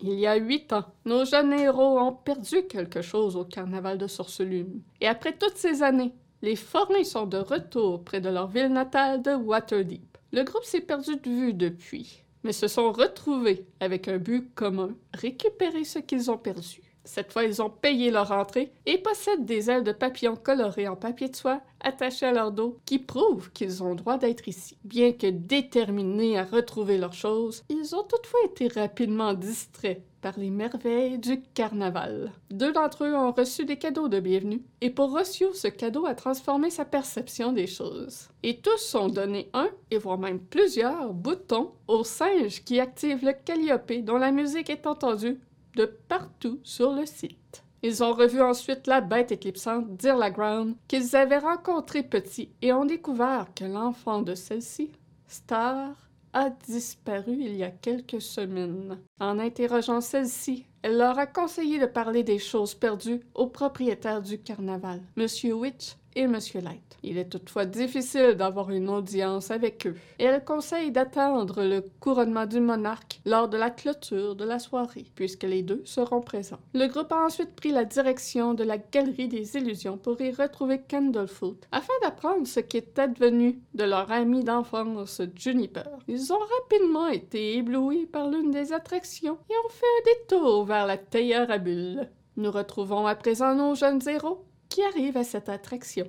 Il y a huit ans, nos jeunes héros ont perdu quelque chose au carnaval de Sorcelume. Et après toutes ces années, les forains sont de retour près de leur ville natale de Waterdeep. Le groupe s'est perdu de vue depuis, mais se sont retrouvés avec un but commun, récupérer ce qu'ils ont perdu. Cette fois, ils ont payé leur entrée et possèdent des ailes de papillon colorées en papier de soie attachées à leur dos qui prouvent qu'ils ont droit d'être ici. Bien que déterminés à retrouver leurs choses, ils ont toutefois été rapidement distraits par les merveilles du carnaval. Deux d'entre eux ont reçu des cadeaux de bienvenue, et pour Rossio, ce cadeau a transformé sa perception des choses. Et tous ont donné un, et voire même plusieurs, boutons au singe qui active le Calliope dont la musique est entendue de partout sur le site. Ils ont revu ensuite la bête éclipsante d'Irlaground qu'ils avaient rencontrée petit et ont découvert que l'enfant de celle-ci, Star, a disparu il y a quelques semaines. En interrogeant celle-ci, elle leur a conseillé de parler des choses perdues au propriétaire du carnaval, Monsieur Witch et Monsieur Light. Il est toutefois difficile d'avoir une audience avec eux, et elle conseille d'attendre le couronnement du monarque lors de la clôture de la soirée, puisque les deux seront présents. Le groupe a ensuite pris la direction de la Galerie des Illusions pour y retrouver Candlefoot, afin d'apprendre ce qui est advenu de leur ami d'enfance Juniper. Ils ont rapidement été éblouis par l'une des attractions et ont fait un détour vers la tailleur à bulles. Nous retrouvons à présent nos jeunes héros qui arrivent à cette attraction?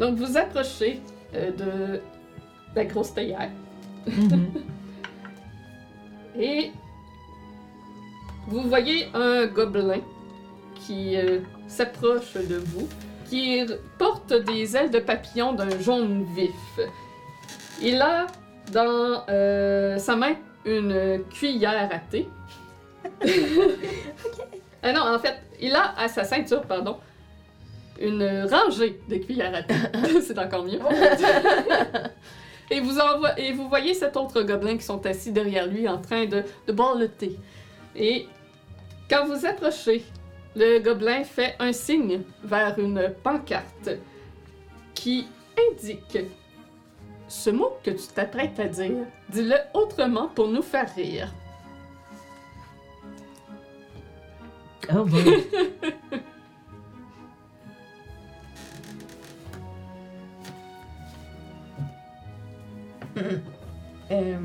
Donc vous approchez euh, de la grosse théière Mhm. et vous voyez un gobelin qui euh, s'approche de vous, qui porte des ailes de papillon d'un jaune vif. Il a dans euh, sa main une cuillère à thé. Ah non, en fait, il a à sa ceinture, pardon, une rangée de cuillères à thé. C'est encore mieux. et, vous envo- et vous voyez cet autre gobelin qui sont assis derrière lui en train de, de boire le thé. Et quand vous approchez, le gobelin fait un signe vers une pancarte qui indique ce mot que tu t'apprêtes à dire. Dis-le autrement pour nous faire rire. Oh boy. Euh...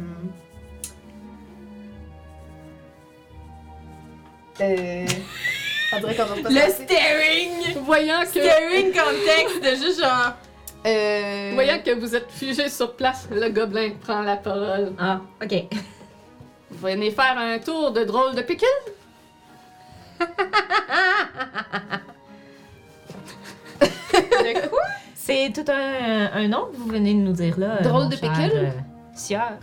Euh... On dirait qu'on va pas Le se passer. staring! Voyant que, Staring contexte de juste genre. Euh... voyant que vous êtes figé sur place, le gobelin prend la parole. Ah, ok. Vous venez faire un tour de drôle de pickle? C'est tout un, un nom que vous venez de nous dire là. Drôle mon de pickle? euh, sieur.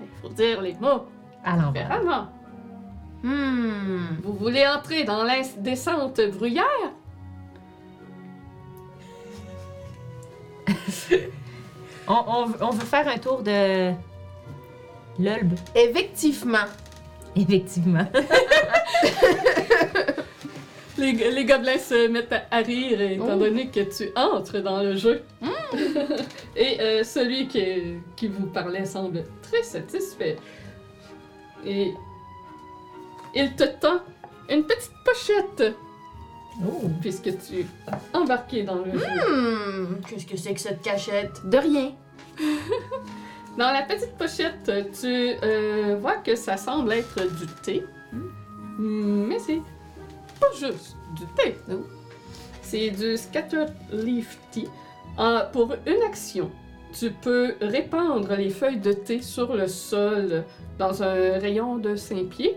Il faut dire les mots À l'envers. différemment. Hmm. Vous voulez entrer dans l'indécente bruyère? On, on, on veut faire un tour de. L'Ulb, Effectivement. effectivement. Les, les gobelins se mettent à, à rire étant Oh. donné que tu entres dans le jeu. Et euh, celui qui, qui vous parlait semble très satisfait. Et il te tend une petite pochette Oh. puisque tu as embarqué dans le jeu. Hmm. Qu'est-ce que c'est que cette cachette? De rien. Dans la petite pochette, tu euh, vois que ça semble être du thé. Mais c'est pas juste du thé. non. C'est du Scattered Leaf Tea. Ah, pour une action, tu peux répandre les feuilles de thé sur le sol dans un rayon de 5 pieds.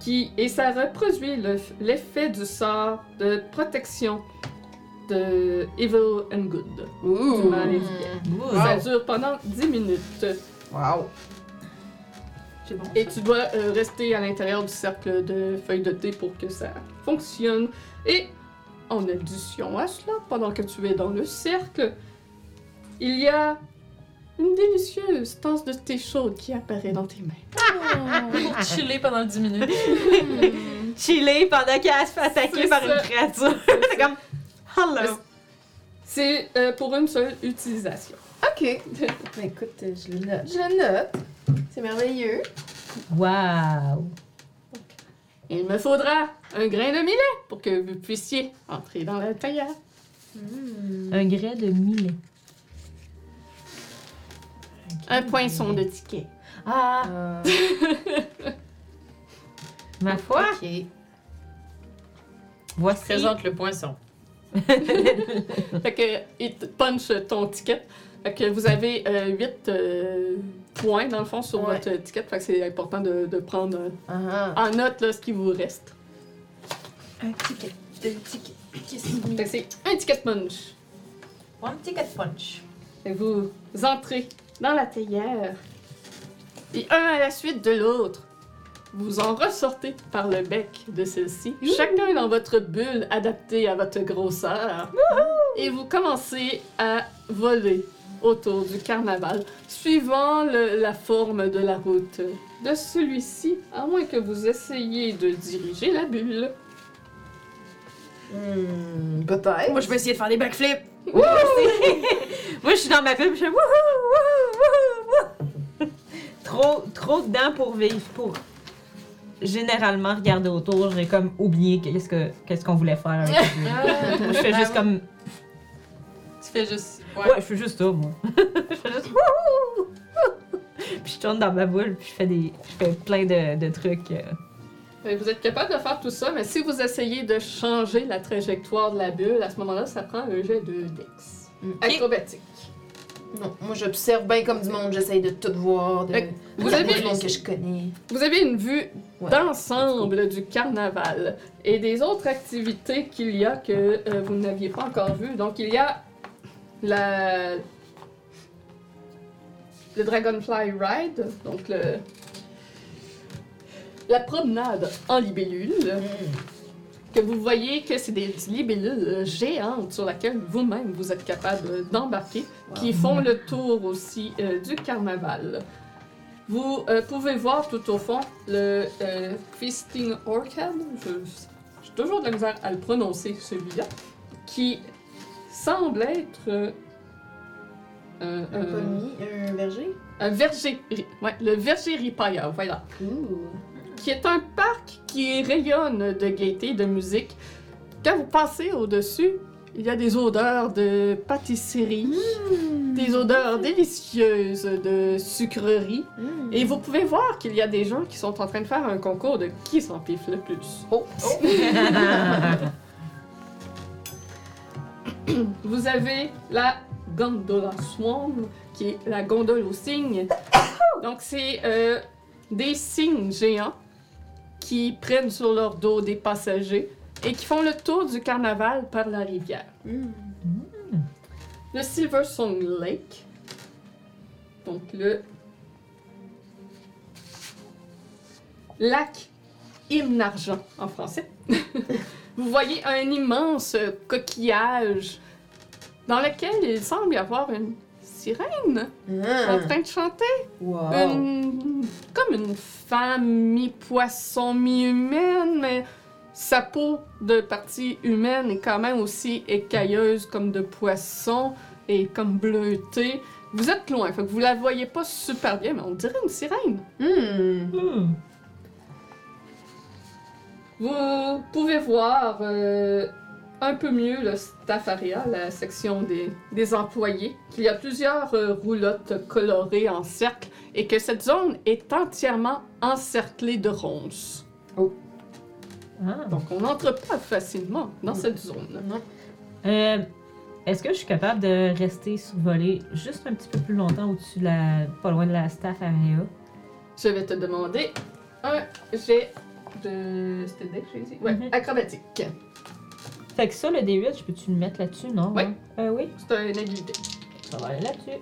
Qui, et ça reproduit le- l'effet du sort de protection de Evil and Good. Du mal et du bien. Ouh. Ça dure pendant 10 minutes. Wow. C'est bon. Et tu dois euh, rester à l'intérieur du cercle de feuilles de thé pour que ça fonctionne. Et en addition à cela, pendant que tu es dans le cercle, il y a une délicieuse tasse de thé chaude qui apparaît dans tes mains. Pour chiller pendant 10 minutes. Chiller pendant qu'elle se fait attaquer C'est par ça. une créature. C'est comme. Hello. C'est euh, pour une seule utilisation. Ok. Ben écoute, je le note. Je le note. C'est merveilleux. Wow! Il me faudra un grain de millet pour que vous puissiez entrer dans la taillère. Un grès de millet. Un poinçon de ticket. Ah! Euh, Ma foi! ok. Voici. Présente le poinçon. Fait que il te punch ton ticket. Fait que vous avez 8 points dans le fond sur Ouais. votre ticket. Fait que c'est important de, de prendre euh, Ah, en note là, ce qui vous reste. Un ticket. Deux tickets. Qu'est-ce que Fait que c'est un ticket punch. One ticket punch. Et vous entrez dans la théière. Et un à la suite de l'autre, vous en ressortez par le bec de celle-ci, chacun dans votre bulle adaptée à votre grosseur. Et vous commencez à voler autour du carnaval, suivant le- la forme de la route de celui-ci, à moins que vous essayiez de diriger la bulle. Hmm, Peut-être. Moi, je vais essayer de faire des backflips. Moi, je suis dans ma pub, je fais wouhou, wouhou, wouhou. trop, trop dedans pour vivre, pour généralement regarder autour. J'ai comme oublié qu'est-ce que qu'est-ce qu'on voulait faire. avec la pub. Moi, je fais juste comme. Tu fais juste. Ouais, je fais juste ça, moi. je fais juste wouhou. Puis je tourne dans ma boule, puis je fais des, je fais plein de, de trucs. euh. Fait que Vous êtes capable de faire tout ça, mais si vous essayez de changer la trajectoire de la bulle, à ce moment-là, ça prend un jet de Dex. Acrobatique. Non, moi j'observe bien comme du monde, j'essaye de tout voir, de Fait vous regarder avez- du monde que je connais. Vous avez une vue Ouais. d'ensemble du carnaval et des autres activités qu'il y a que euh, vous n'aviez pas encore vues. Donc, il y a la... le Dragonfly Ride, donc le... la promenade en libellule, que vous voyez que c'est des libellules géantes sur lesquelles vous-même vous êtes capable d'embarquer, qui font le tour aussi euh, du carnaval. Vous euh, pouvez voir tout au fond le euh, Feasting Orchid, je- j'ai toujours de la misère à le prononcer celui-là, qui semble être euh, un, Un pommier, un verger? un verger, ouais, le verger ripailleur, voilà qui est un parc qui rayonne de gaieté, de musique. Quand vous passez au-dessus, il y a des odeurs de pâtisserie, des odeurs délicieuses de sucrerie. Hmm. Et vous pouvez voir qu'il y a des gens qui sont en train de faire un concours de qui s'empiffe le plus? Oh. Vous avez la Gondola Swan, qui est la gondole aux cygnes. Donc, c'est euh, des cygnes géants qui prennent sur leur dos des passagers et qui font le tour du carnaval par la rivière. Hmm. Le Silver Song Lake. Donc, le lac hymne argent en français. Vous voyez un immense coquillage dans lequel il semble y avoir une sirène en Ah. train de chanter. Wow. Une- comme une femme mi-poisson, mi-humaine, mais sa peau de partie humaine est quand même aussi écailleuse comme de poisson et comme bleutée. Vous êtes loin, fait que vous la voyez pas super bien, mais on dirait une sirène. Hmm. Hmm. Vous pouvez voir euh, un peu mieux le staff area, la section des, des employés, qu'il y a plusieurs euh, roulottes colorées en cercle et que cette zone est entièrement encerclée de ronces. Ah. Donc on n'entre pas facilement dans cette zone. Euh, Est-ce que je suis capable de rester survolée juste un petit peu plus longtemps au-dessus de la. pas loin de la staff area? Je vais te demander un jet de... C'était deck, j'ai dit? Ouais, Mhm. acrobatique. Fait que ça, le D8, je peux-tu le mettre là-dessus, non? Ouais. hein? Euh, oui. C'est un habilité. Ça va aller là-dessus.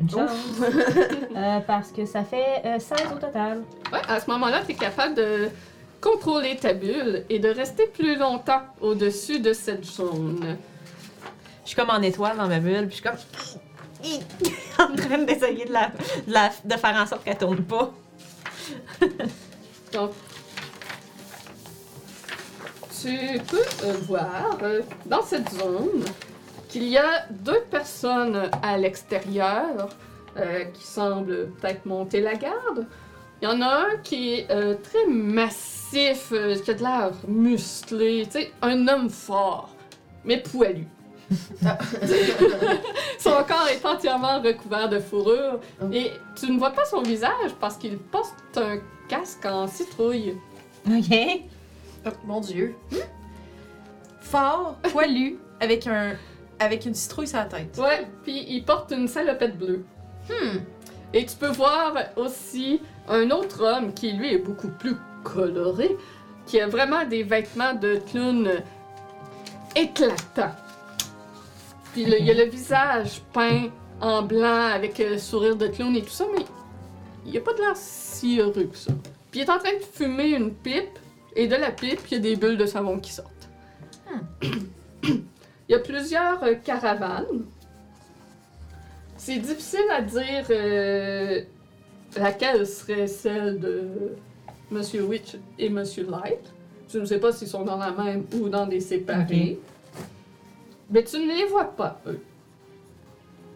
Une chance. Euh, parce que ça fait euh, 16 au total. Ouais, à ce moment-là, tu es capable de contrôler ta bulle et de rester plus longtemps au-dessus de cette zone. Je suis comme en étoile dans ma bulle, puis je suis comme. en train d'essayer de, la, de, la- de faire en sorte qu'elle tourne pas. Donc, tu peux euh, voir euh, dans cette zone qu'il y a deux personnes à l'extérieur euh, qui semble peut-être monter la garde. Il y en a un qui est très massif, qui a de l'air musclé, tu sais, un homme fort, mais poilu. Son corps est entièrement recouvert de fourrure Oh. et tu ne vois pas son visage parce qu'il porte un casque en citrouille. Ok. Oh, mon dieu. Fort, poilu, avec un. avec une citrouille sur la tête. Ouais, puis il porte une salopette bleue. Hmm. Et tu peux voir aussi un autre homme qui, lui, est beaucoup plus coloré, qui a vraiment des vêtements de clown éclatants. Puis il a le visage peint en blanc avec le sourire de clown et tout ça, mais il a pas de l'air si heureux que ça. Puis il est en train de fumer une pipe, et de la pipe, il y a des bulles de savon qui sortent. il y a plusieurs euh, caravanes. C'est difficile à dire euh, laquelle serait celle de Monsieur Witch et Monsieur Light. Je ne sais pas s'ils sont dans la même ou dans des séparés. Mais tu ne les vois pas, eux.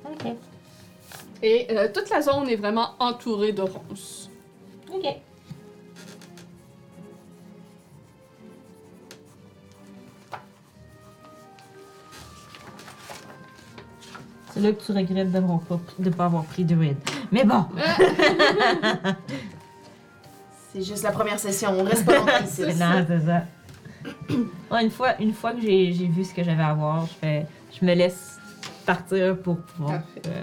Ok. Et euh, toute la zone est vraiment entourée de ronces. Ok. C'est là que tu regrettes de ne pas avoir pris druide. Mais bon. C'est juste la première session, on reste pas longtemps ici. C'est Non, c'est ça. Ouais, une, fois, une fois que j'ai j'ai vu ce que j'avais à voir, je, fais, je me laisse partir pour pouvoir. Parfait. euh,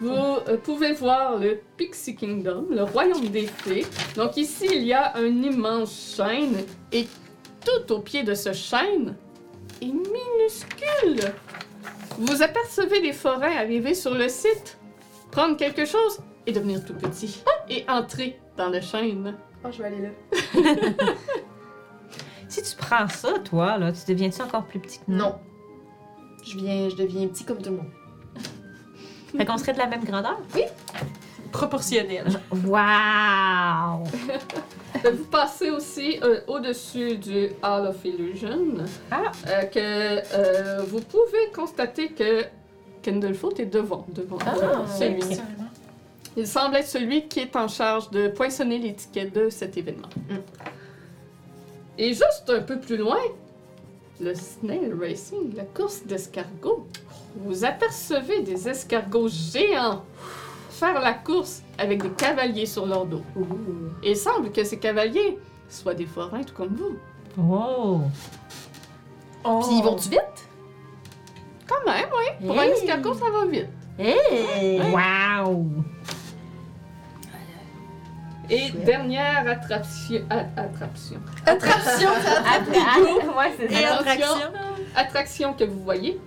Vous euh, pouvez voir le Pixie Kingdom, le royaume des fées. Donc ici, il y a un immense chêne et tout au pied de ce chêne est minuscule. Vous apercevez des forains arriver sur le site, prendre quelque chose et devenir tout petit et entrer dans le chêne. Oh, je vais aller là. Si tu prends ça, toi, là, tu deviens-tu encore plus petit que nous? Non. Je viens, je deviens petit comme tout le monde. Fait qu'on serait de la même grandeur? Proportionnel. Waouh! Euh, Vous passez aussi euh, au-dessus du Hall of Illusion, Ah. euh, que euh, vous pouvez constater que Candlefoot est devant, devant Ah, celui. Il semble être celui qui est en charge de poinçonner l'étiquette de cet événement. Mm. Et juste un peu plus loin, le Snail Racing, la course d'escargots. Vous apercevez des escargots géants faire la course avec des cavaliers sur leur dos. Et il semble que ces cavaliers soient des forains tout comme vous. Oh! Oh. Puis ils vont-tu vite? Quand même, oui. Pour un escargot, ça va vite. Hey! Wow! Et dernière attraction. attraction. Attraction, c'est Et attraction. attraction que vous voyez,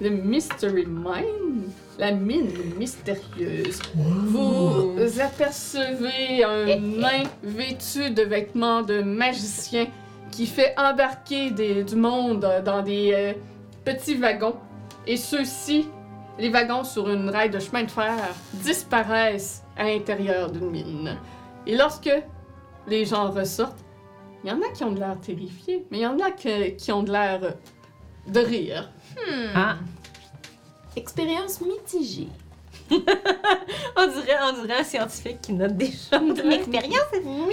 le Mystery Mine, la mine mystérieuse. Vous apercevez un nain vêtu de vêtements de magicien qui fait embarquer des- du monde dans des euh, petits wagons. Et ceux-ci, les wagons sur une rail de chemin de fer, disparaissent à l'intérieur d'une mine. Et lorsque les gens ressortent, il y en a qui ont de l'air terrifiés, mais il y en a que- qui ont de l'air de rire. Ah! Expérience mitigée. On dirait, on dirait un scientifique qui note des choses. Une expérience?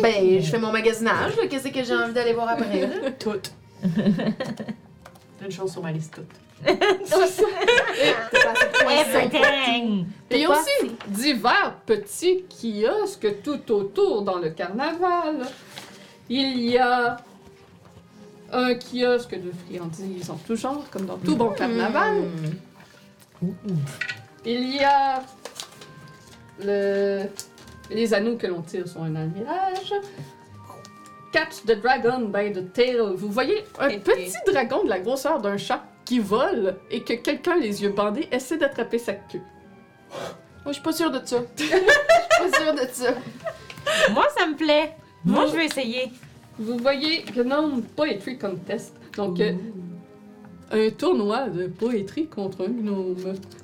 Ben, je fais mon magasinage. Qu'est-ce que j'ai envie d'aller voir après? Toutes. Une chose sur ma liste, toutes. Everything! Il y a aussi divers petits kiosques tout autour dans le carnaval. Il y a un kiosque de friandises en tout genre, comme dans tout bon carnaval. Hmm. Il y a le... les anneaux que l'on tire sur un almirage. Catch the dragon by the tail. Vous voyez un petit dragon de la grosseur d'un chat qui vole et que quelqu'un, les yeux bandés, essaie d'attraper sa queue. Moi, je suis pas sûre de ça. Je suis pas sûre de ça. Moi, ça me plaît. Moi, je veux essayer. Vous voyez Gnome Poetry Contest. Donc, euh, un tournoi de poétrie contre un gnome.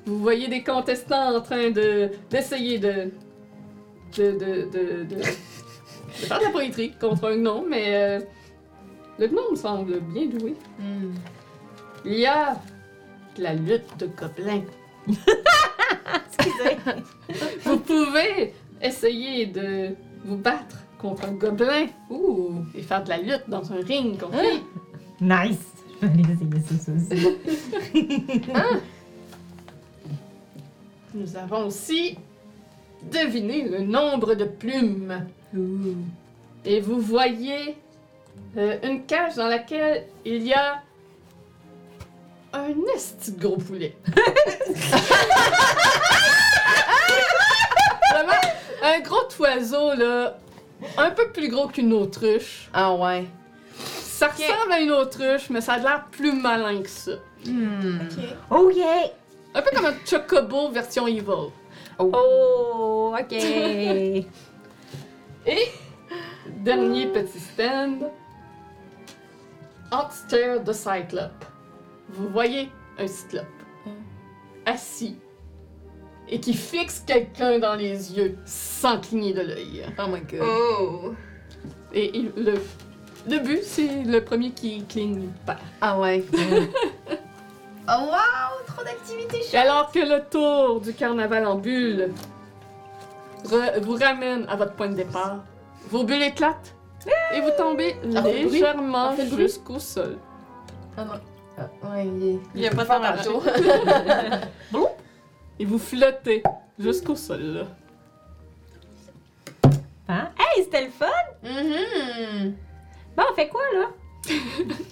Vous voyez des contestants en train de d'essayer de de, de, de, de- de faire de la poétrie contre un gnome, mais euh, le gnome semble bien doué. Hmm. Il y a de la lutte de gobelins. Excusez. Vous pouvez essayer de vous battre contre un gobelin Ouh. et faire de la lutte dans un ring contre lui. Nice. Je vais aller essayer ça, ça aussi. Nous avons aussi deviné le nombre de plumes. Et vous voyez euh, une cage dans laquelle il y a un esti de gros poulet. Vraiment, un gros oiseau, là, un peu plus gros qu'une autruche. Ah ouais. Ça ressemble à une autruche, mais ça a l'air plus malin que ça. Hmm. Oh yeah! Un peu comme un chocobo version evil. Oh, ok. Et dernier petit stand. Oxter the Cyclope. Vous voyez un cyclope assis et qui fixe quelqu'un dans les yeux sans cligner de l'œil. Oh my god. Oh. Et il- le, le but, c'est le premier qui cligne perd. Ah ouais. oh wow, trop d'activités alors que le tour du carnaval en bulle re- vous ramène à votre point de départ, vos bulles éclatent et vous tombez légèrement jusqu'au sol. Ah non. Ouais, il est. Il y a pas de faire temps tantôt. Et vous flottez jusqu'au sol. là. Hein? Hey, c'était le fun! Mhm. Bon, on fait quoi, là?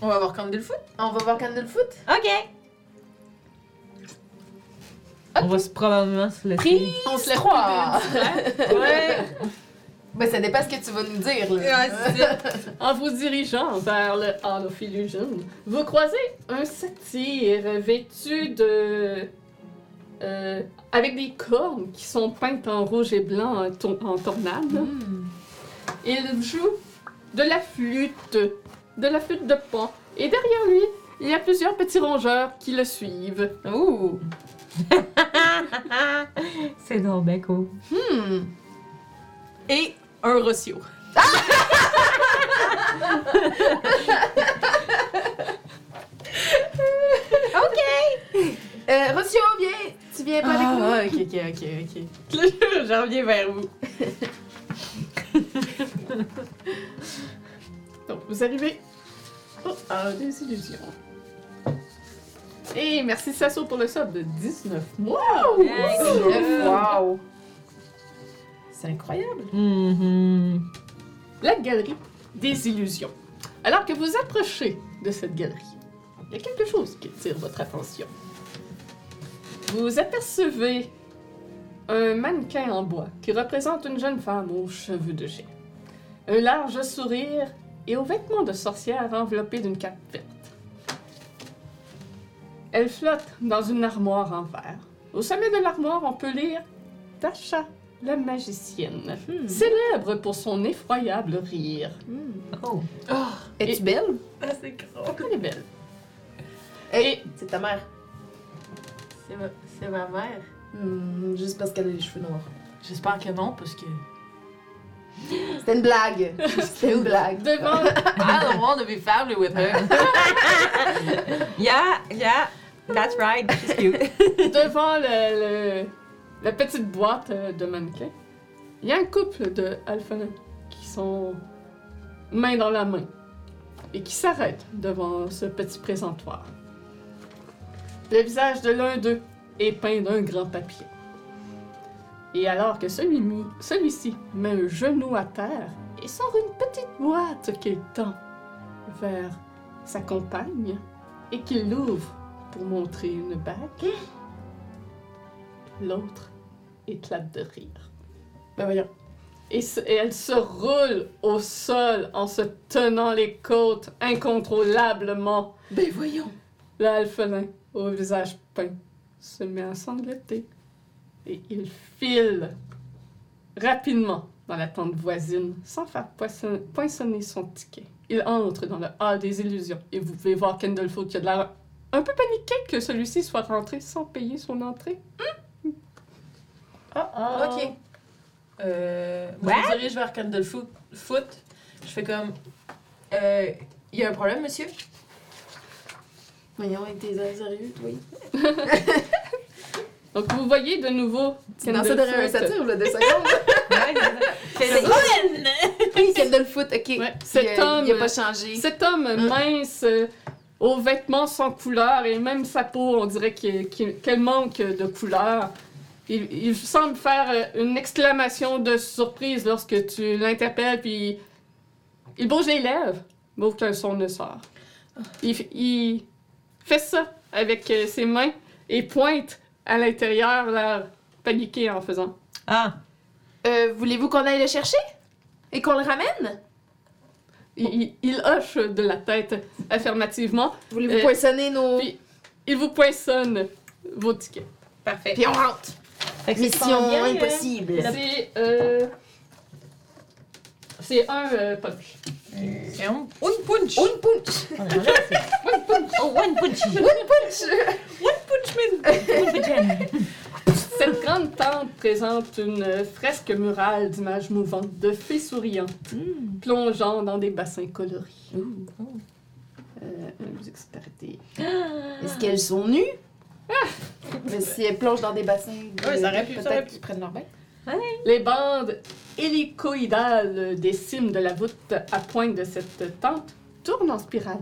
On va voir Candle Foot. On va voir Candlefoot. Ok. On va se probablement se laisser. On se lève trois. Ouais. Ben, ça dépend ce que tu vas nous dire, là. En vous dirigeant vers le Hall of Illusion, vous croisez un satyre vêtu de. euh, avec des cornes qui sont peintes en rouge et blanc en, en tornade. Hmm. Il joue de la flûte, de la flûte de pan. Et derrière lui, il y a plusieurs petits rongeurs qui le suivent. Ouh. C'est bien cool. Hmm. Et un Rossio. Euh, Rossio, viens. Tu viens pas avec nous? Ah, ok, ok, ok, ok. J'en reviens vers vous. Donc, vous arrivez au Hall des Illusions. Et merci Sasso pour le sub de 19 mois. Wow. C'est incroyable. Mhm. La galerie des illusions. Alors que vous approchez de cette galerie, il y a quelque chose qui attire votre attention. Vous apercevez un mannequin en bois qui représente une jeune femme aux cheveux de jet, un large sourire et aux vêtements de sorcière enveloppés d'une cape verte. Elle flotte dans une armoire en verre. Au sommet de l'armoire, on peut lire Tasha, la magicienne, célèbre pour son effroyable rire. Oh. Es-tu belle? Ah, c'est gros. Elle est belle. Et c'est ta mère. C'est ma, c'est ma mère. Hmm, juste parce qu'elle a les cheveux noirs. J'espère que non, parce que. C'était une blague. C'était une blague. Devant, I don't want to be family with her. Yeah, yeah. That's right. She's cute. devant le, le- la petite boîte euh, de mannequins, il y a un couple de qui sont main dans la main et qui s'arrêtent devant ce petit présentoir. Le visage de l'un d'eux est peint d'un grand papier. Et alors que celui-ci met un genou à terre et sort une petite boîte qu'il tend vers sa compagne et qu'il l'ouvre pour montrer une bague, l'autre éclate de rire. Ben voyons. Et, se- et elle se roule au sol en se tenant les côtes incontrôlablement. Ben voyons. L'alphelin, au visage peint, se met à sangloter. Et il file rapidement dans la tente voisine sans faire poinçonner son ticket. Il entre dans le hall des illusions et vous pouvez voir Candlefoot qui a de l'air un peu paniqué que celui-ci soit rentré sans payer son entrée. Ah, ok. Euh, moi, je me dirige vers Candle Foot. foot. Je fais comme. Euh, y a un problème, monsieur? Voyons, avec tes airs sérieux, oui. Donc, vous voyez de nouveau. C'est dans ça derrière un satyre, là, deux secondes. Ouais, c'est ça. C'est oui, Candlefoot, ok. Ouais, Il cet a, homme, il a pas changé. cet homme Mm. mince, euh, aux vêtements sans couleur et même sa peau, on dirait qu'elle manque de couleur. Il, il semble faire euh, une exclamation de surprise lorsque tu l'interpelles, puis il bouge les lèvres, mais aucun son ne sort. Il, fait ça avec euh, ses mains et pointe à l'intérieur, l'air paniqué en faisant. Ah, Euh, Voulez-vous qu'on aille le chercher? Et qu'on le ramène? Il hoche de la tête affirmativement. Voulez-vous Euh, poinçonner nos... puis- Il vous poinçonne vos tickets. parfait. Puis on rentre. Fait que c'est Mission euh, impossible. C'est. Euh... C'est un euh, punch. C'est un un punch. Une punch! On a mangé assez. Oh, one punchy. One punchy. Cette grande tente présente une euh, fresque murale d'images mouvantes de fées souriantes, plongeant dans des bassins colorés. Euh, un dextérité. Est-ce qu'elles sont nues? Mais si elles plongent dans des bassins, Ouais, ça aurait pu, ça aurait peut-être pu. qu'ils prennent leur bain. Les bandes hélicoïdales des cimes de la voûte à pointe de cette tente tournent en spirale.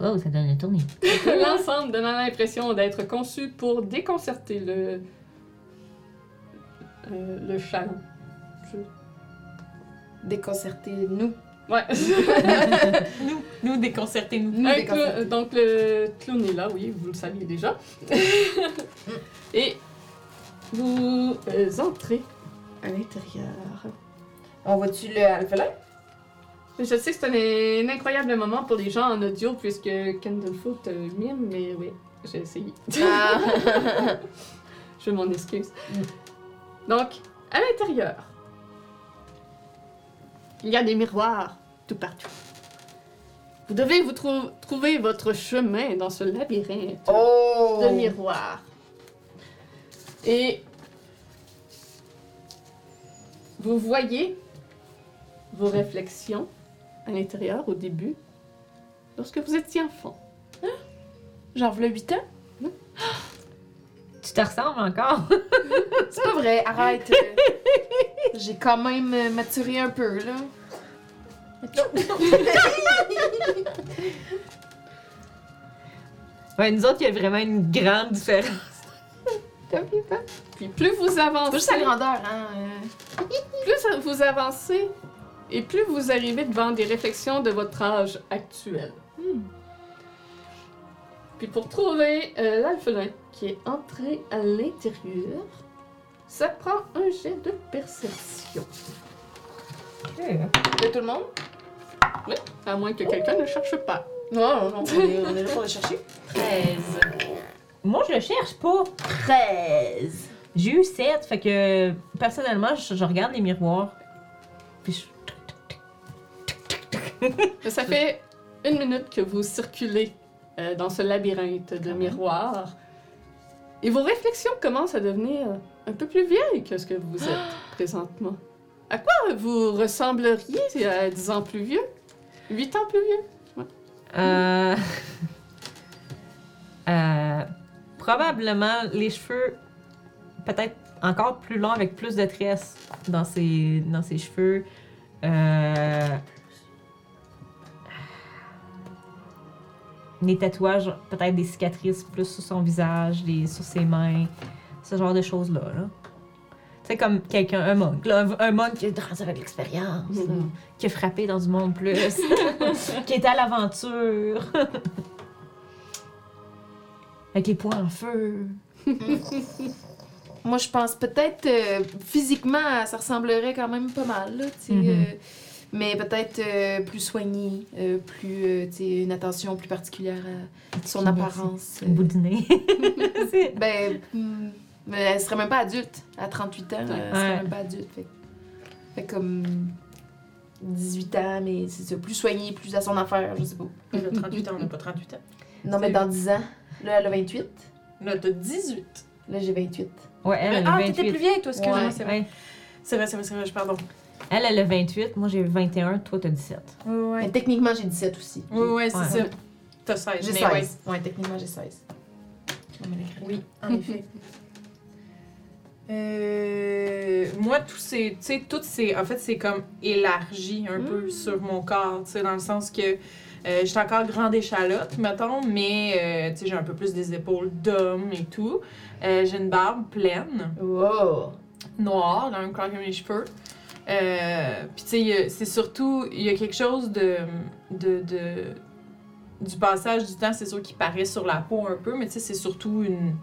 Oh, ça donne une tournée. L'ensemble donnant l'impression d'être conçu pour déconcerter le. euh, le chaland. Déconcertés, nous. Ouais. Nous, nous déconcertez-nous. Nous Un déconcertés. clou- donc le clown est là, oui, vous le saviez déjà. Et vous euh, entrez à l'intérieur. On voit-tu le alphelin? Je sais que c'est un, un incroyable moment pour les gens en audio puisque Candlefoot euh, mime, mais oui, j'ai essayé. Ah. Je m'en excuse. Donc, à l'intérieur, il y a des miroirs tout partout. Vous devez vous trou- trouver votre chemin dans ce labyrinthe oh! de miroirs. Et vous voyez vos réflexions à l'intérieur au début, lorsque vous étiez enfant. Genre, v'là 8 ans? Tu te ressembles encore? C'est pas vrai, arrête. J'ai quand même euh, maturé un peu, là. Ouais, nous autres, il y a vraiment une grande différence. Puis plus vous Pas avancez, juste la grandeur, hein. euh. plus vous avancez et plus vous arrivez devant des réflexions de votre âge actuel. Puis pour trouver euh, l'alphelin qui est entré à l'intérieur, ça prend un jet de perception. De tout le monde? À moins que quelqu'un ne cherche pas. Non, non, non, on est, on est là pour le chercher. 13. Moi, je le cherche pas. 13. J'ai eu 7, fait que personnellement, je, je regarde les miroirs. Puis je... Ça fait une minute que vous circulez euh, dans ce labyrinthe de miroirs. Et vos réflexions commencent à devenir un peu plus vieilles que ce que vous êtes présentement. À quoi vous ressembleriez à 10 ans plus vieux? 8 ans plus vieux? Euh... euh, Probablement les cheveux, peut-être encore plus longs avec plus de tresses dans ses, dans ses cheveux. Euh... Des tatouages, peut-être des cicatrices plus sur son visage, des, sur ses mains, ce genre de choses-là. Là. C'est comme quelqu'un, un monk, là, un, un monk qui est avec l'expérience, Mhm. qui a frappé dans du monde plus, qui est à l'aventure. avec les poings en feu. Moi, je pense peut-être euh, physiquement, ça ressemblerait quand même pas mal, là, euh, mais peut-être euh, plus soigné, euh, plus, euh, tu sais, une attention plus particulière à son apparence. Un bout de nez. Ben, hmm, mais elle serait même pas adulte. À 38 ans, elle serait Ouais. même pas adulte. Fait, fait comme 18 ans, mais c'est ça, plus soigné, plus à son affaire, je sais pas. On a 38 ans, on n'a pas 38 ans. Non, mais dans 10 ans, là, elle a 28. Là, t'as 18. Là, j'ai 28. Ouais, elle, elle a ah, 28. t'étais plus vieille, toi, excuse-moi, Ouais. c'est vrai. Ouais. C'est vrai, c'est vrai, c'est vrai, je- pardon. Elle, elle a 28, moi j'ai 21, toi t'as 17. Ouais, ouais. Mais techniquement, j'ai 17 aussi. Ouais, ouais, c'est Ouais. ça. T'as 16. J'ai mais 16. ouais. Ouais. techniquement, j'ai 16. Non, mais l'écran. Oui, en effet. Euh, moi, tous ces, tu sais, toutes ces, en fait, c'est comme élargi un peu sur mon corps, tu sais, dans le sens que euh, j'étais encore grande échalote, mettons, mais, euh, tu sais, j'ai un peu plus des épaules d'homme et tout. Euh, j'ai une barbe pleine, Wow! noire, dans le couleur que mes cheveux. Euh, Puis, tu sais, c'est surtout, il y a quelque chose de, de, de- du passage du temps, c'est sûr, qui paraît sur la peau un peu, mais tu sais, c'est surtout une.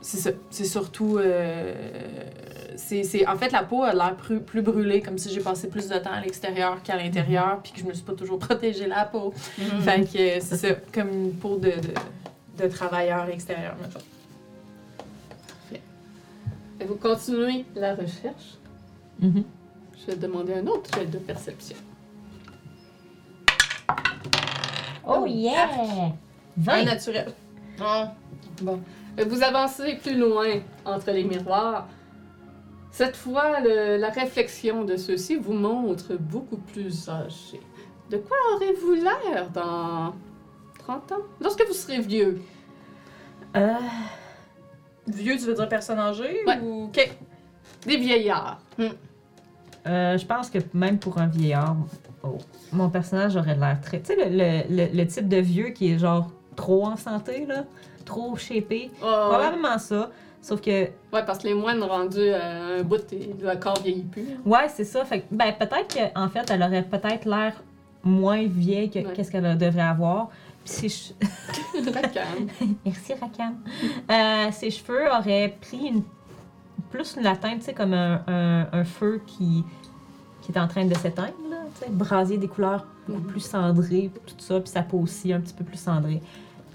C'est ça. C'est surtout. euh, c'est, en fait, la peau a l'air plus, plus brûlée, comme si j'ai passé plus de temps à l'extérieur qu'à l'intérieur, puis que je me suis pas toujours protégé la peau. Fait que euh, c'est ça, comme une peau de, de, de travailleur extérieur, mettons. Et vous continuez la recherche. Mhm. Je vais demander un autre jet de perception. Oh yeah! Un 20. naturel. Non. Bon. Euh, Vous avancez plus loin entre les miroirs. Cette fois, le- la réflexion de ceux-ci vous montre beaucoup plus âgé. De quoi aurez-vous l'air dans 30 ans? Lorsque vous serez vieux. Euh, Vieux, tu veux dire personne âgée Ouais. ou. Ok. Des vieillards. Euh, je pense que même pour un vieillard, oh, mon personnage aurait l'air très. Tu sais, le, le- le- le type de vieux qui est genre trop en santé, là, trop shapé. Oh, ouais. Probablement ça. Sauf que, Ouais, parce que les moines rendus à un bout, le corps vieillit plus. ouais, c'est ça. Fait que, ben, peut-être qu'en fait, elle aurait peut-être l'air moins vieille que Ouais. qu'est-ce qu'elle devrait avoir. Puis si je- Racane. Merci, Rakam. Euh, ses cheveux auraient pris une, plus une atteinte, tu sais, comme un, un- un feu qui, qui est en train de s'éteindre, brasier des couleurs beaucoup plus cendrées, tout ça, puis sa peau aussi un petit peu plus cendrée.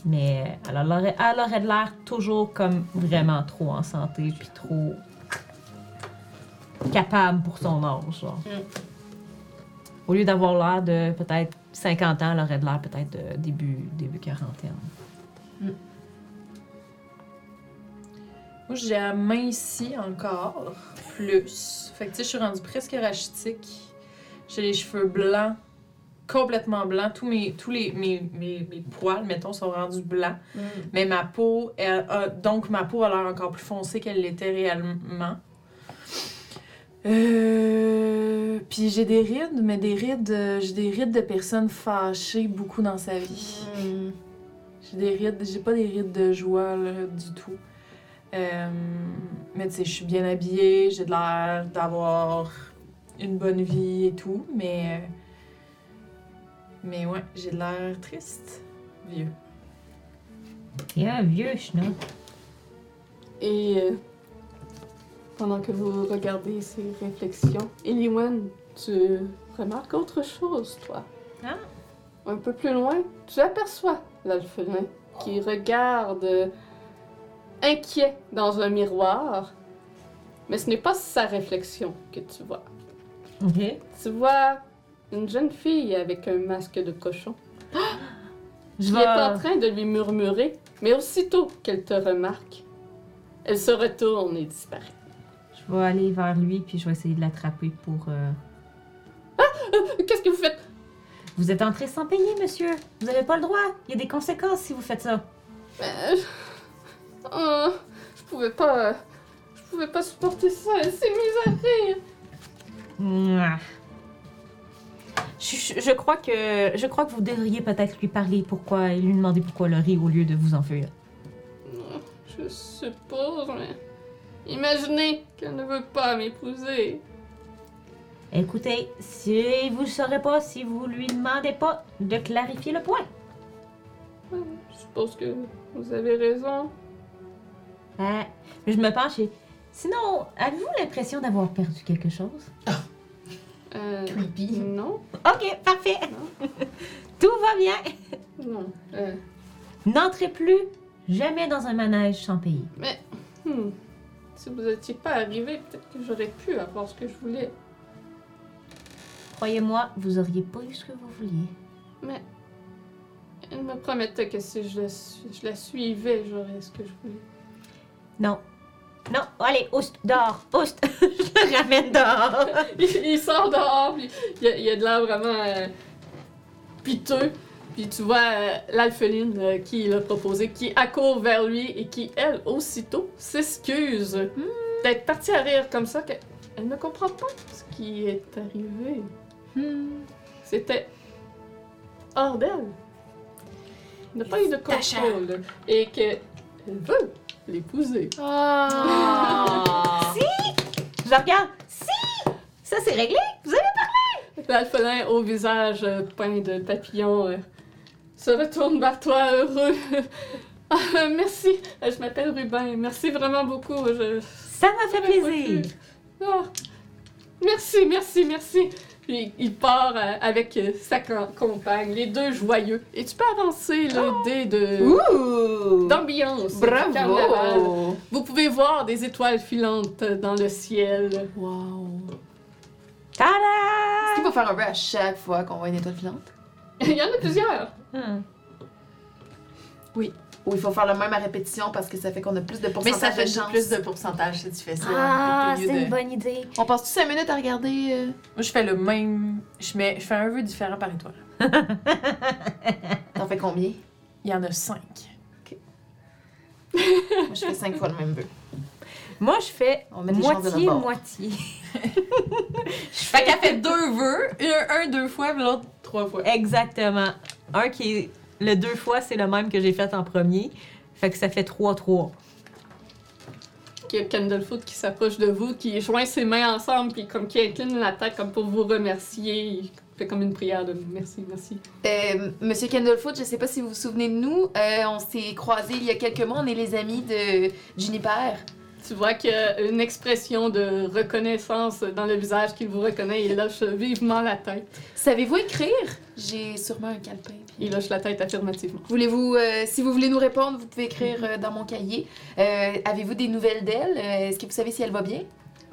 Mais elle aurait, elle aurait de l'air toujours comme vraiment trop en santé, puis trop capable pour son âge, genre. Au lieu d'avoir l'air de peut-être 50 ans, elle aurait de l'air peut-être de début, début quarantaine. Moi, j'ai la main ici encore, plus. Fait que, tu sais, je suis rendue presque rachitique. J'ai les cheveux blancs, complètement blancs. Tous mes, tous les, mes, mes, mes poils, mettons, sont rendus blancs. Mais ma peau, elle a- donc ma peau a l'air encore plus foncée qu'elle l'était réellement. Euh, puis j'ai des rides, mais des rides, euh, j'ai des rides de personnes fâchées beaucoup dans sa vie. Hmm. J'ai des rides, j'ai pas des rides de joie là, du tout. Euh, mais tu sais, je suis bien habillée, j'ai l'air d'avoir une bonne vie et tout, mais. Mais ouais, j'ai l'air triste, vieux. A un vieux schnock. Et euh, pendant que vous regardez ces réflexions, Eliwen, tu remarques autre chose, toi. Ah. Un peu plus loin, tu aperçois l'alphelin qui regarde inquiet dans un miroir. Mais ce n'est pas sa réflexion que tu vois. OK. Tu vois une jeune fille avec un masque de cochon Je qui vais... est en train de lui murmurer, mais aussitôt qu'elle te remarque, elle se retourne et disparaît. Je vais aller vers lui, puis je vais essayer de l'attraper pour... euh, Qu'est-ce que vous faites? Vous êtes entré sans payer, monsieur. Vous n'avez pas le droit. Il y a des conséquences si vous faites ça. Euh, oh, je pouvais pas. Je pouvais pas supporter ça. À rire. Mouah. Je, je- je crois que je crois que vous devriez peut-être lui parler pourquoi et lui demander pourquoi le rit au lieu de vous enfuir. Je suppose, mais. Imaginez qu'elle ne veut pas m'épouser. Écoutez, si vous ne saurez pas, si vous lui demandez pas de clarifier le point. Je suppose que vous avez raison. Ah, je me penche et... Sinon, avez-vous l'impression d'avoir perdu quelque chose? Euh, Creepy. non, Ok, parfait. Tout va bien. non. Euh, N'entrez plus jamais dans un manège sans payer. hmm. Si vous n'étiez pas arrivé, peut-être que j'aurais pu avoir ce que je voulais. Croyez-moi, vous auriez pas eu ce que vous vouliez. Mais. Elle me promettait que si je la, je la suivais, j'aurais ce que je voulais. Non. Non, allez, oust, dehors, oust. je le ramène dehors. il, il sort dehors, puis il y a, il a de l'air vraiment euh, piteux. Puis tu vois euh, l'alpheline euh, qui l'a proposé, qui accourt vers lui et qui, elle, aussitôt, s'excuse d'être partie à rire comme ça qu'elle elle ne comprend pas ce qui est arrivé. Hmm. C'était hors d'elle. Elle n'a pas eu de contrôle. Et qu'elle veut l'épouser. Ah. si! Je regarde. Si! Ça, c'est réglé? Vous avez L'alphelin au visage euh, peint de papillons euh, se retourne vers toi heureux. Ah, merci, Euh, je m'appelle Rubin. Merci vraiment beaucoup. Je... Ça m'a fait plaisir. Ah, merci, merci, merci. Puis il part euh, avec euh, sa com- compagne, les deux joyeux. Et tu peux avancer le dé de Ouh! d'ambiance. carnaval. Bravo! Vous pouvez voir des étoiles filantes dans le ciel. Wow! Tada! Est-ce qu'il va faire un peu à chaque fois qu'on voit une étoile filante? Il y en a plusieurs. Hmm. Ou il faut faire le même à répétition parce que ça fait qu'on a plus de Mais pourcentage ça fait de chance? plus de pourcentage si tu fais ça. Ah, c'est de- une bonne idée. On passe-tu 5 minutes à regarder? euh? Moi, je fais le même. Je, mets... je fais un vœu différent par étoile. T'en fais combien? Il y en a cinq. Moi, je fais 5 fois le même vœu. Moi, je fais On met des chances de notre bord. moitié-moitié. Fait qu'elle fait deux vœux. Un, un deux fois, l'autre trois fois. Exactement. Un qui est. Le deux fois, c'est le même que j'ai fait en premier. Fait que ça fait 3-3. Il y a Candlefoot qui s'approche de vous, qui joint ses mains ensemble, puis comme qui incline la tête comme pour vous remercier. Il fait comme une prière de merci, merci. Euh, Monsieur Candlefoot, je sais pas si vous vous souvenez de nous. euh, on s'est croisés il y a quelques mois. On est les amis de Juniper. Tu vois qu'il y a une expression de reconnaissance dans le visage qu'il vous reconnaît. Il lâche vivement la tête. Savez-vous écrire? J'ai sûrement un calepin. Il lâche la tête affirmativement. Voulez-vous, euh, si vous voulez nous répondre, vous pouvez écrire euh, dans mon cahier. Euh, Avez-vous des nouvelles d'elle? Est-ce que vous savez si elle va bien?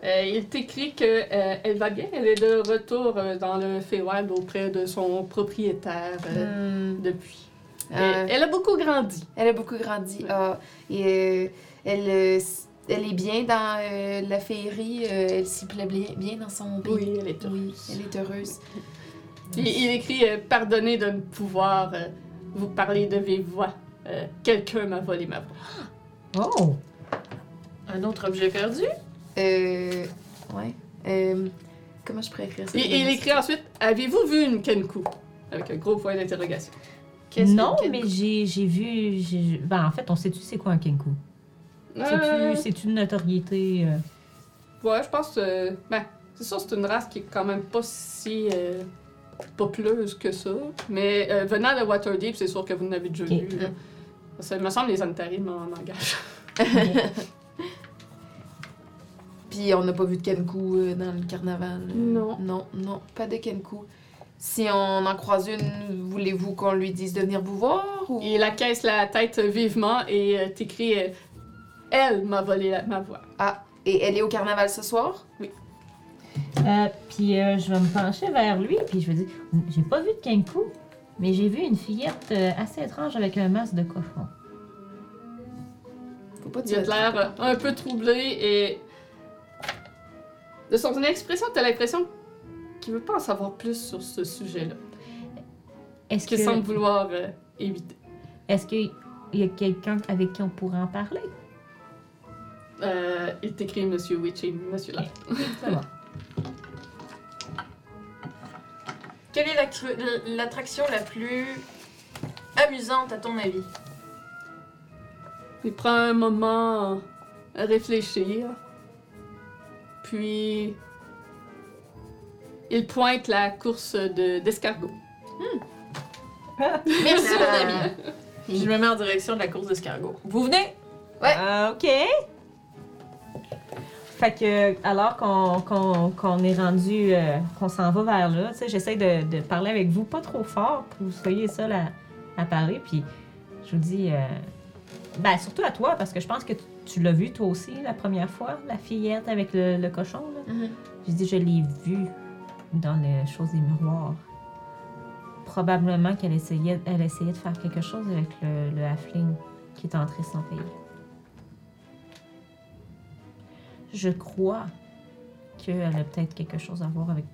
Il t'écrit qu'elle va bien. Elle est de retour dans le Feywild auprès de son propriétaire Hmm, depuis. Et elle a beaucoup grandi. elle a beaucoup grandi. Ah, et elle, elle est bien dans euh, la féerie. euh, elle s'y plaît bien, bien dans son pays. Oui, elle est heureuse. Oui, elle est heureuse. Il, il écrit euh, Pardonnez de ne pouvoir euh, vous parler de vive voix. Euh, Quelqu'un m'a volé ma voix. Oh! Un autre objet perdu? Euh, ouais. Euh, comment je pourrais écrire ça? Et, et il écrit ensuite Avez-vous vu une Kenku Avec un gros point d'interrogation. Qu'est-ce Non, mais j'ai j'ai vu. j'ai- Ben, en fait, on sait-tu c'est quoi un Kenku? Euh, C'est-tu c'est une notoriété. euh, Ouais, je pense que. ben, c'est sûr, c'est une race qui est quand même pas si euh, populeuse que ça. Mais euh, venant de Waterdeep, c'est sûr que vous n'avez déjà Ok. vu. là. Ça me semble les Antari m'en engagent. Puis on n'a pas vu de Kenku euh, dans le carnaval. euh, Non. Non, non, pas de Kenku. Si on en croise une, voulez-vous qu'on lui dise de venir vous voir? Ou... Il acquiesce la tête vivement et euh, t'écris euh, Elle m'a volé la- ma voix. Et elle est au carnaval ce soir? Euh, puis euh, je vais me pencher vers lui, puis je vais dire J'ai pas vu de Kenku, mais j'ai vu une fillette euh, assez étrange avec un masque de cochon. Faut pas Il a l'air euh, un peu troublé et. De son expression, t'as l'impression qu'il veut pas en savoir plus sur ce sujet-là. Est-ce Qu'il que semble vouloir euh, éviter. est-ce qu'il y a quelqu'un avec qui on pourrait en parler? Euh, il t'écrit Monsieur Witch et Monsieur Là. Quelle est l'attr- l'attraction la plus amusante à ton avis? Il prend un moment à réfléchir. Puis. Il pointe la course de- d'escargot. Merci, mon ami. Je me mets en direction de la course d'escargot. Vous venez? Ouais. Ah, ok. Fait que, alors qu'on est rendu, euh, qu'on s'en va vers là, j'essaie de, de parler avec vous pas trop fort pour que vous soyez seuls à, à parler. Puis, je vous dis, euh, ben, surtout à toi, parce que je pense que tu, tu l'as vu toi aussi la première fois, la fillette avec le, le cochon. Là. Mhm. Je dis, je l'ai vue dans les choses des miroirs. Probablement qu'elle essayait, elle essayait de faire quelque chose avec le, le halfling qui est entré sans payer. Je crois qu'elle a peut-être quelque chose à voir avec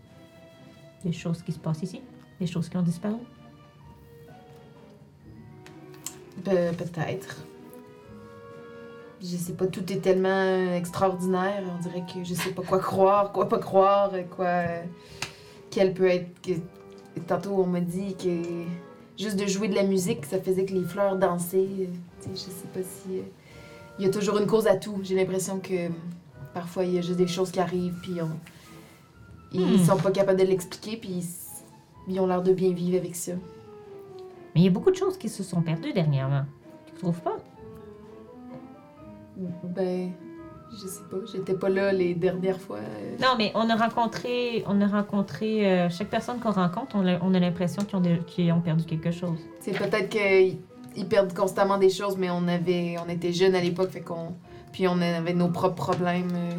des choses qui se passent ici, des choses qui ont disparu. Pe- Peut-être. Je sais pas, tout est tellement extraordinaire. On dirait que je sais pas quoi croire, quoi pas croire, quoi. Qu'elle peut être. Tantôt, on m'a dit que juste de jouer de la musique, ça faisait que les fleurs dansaient. euh, Tu sais, je sais pas si. euh, Il y a toujours une cause à tout. J'ai l'impression que parfois, il y a juste des choses qui arrivent, puis on. Ils Hmm. sont pas capables de l'expliquer, puis ils, ils ont l'air de bien vivre avec ça. Mais il y a beaucoup de choses qui se sont perdues dernièrement. Tu trouves pas? Ben, je sais pas, j'étais pas là les dernières fois. euh. Non, mais on a rencontré, on a rencontré euh, chaque personne qu'on rencontre, on a, on a l'impression qu'ils ont, ont perdu quelque chose. C'est peut-être qu'ils ils perdent constamment des choses, mais on avait, on était jeunes à l'époque, fait qu'on, puis on avait nos propres problèmes euh,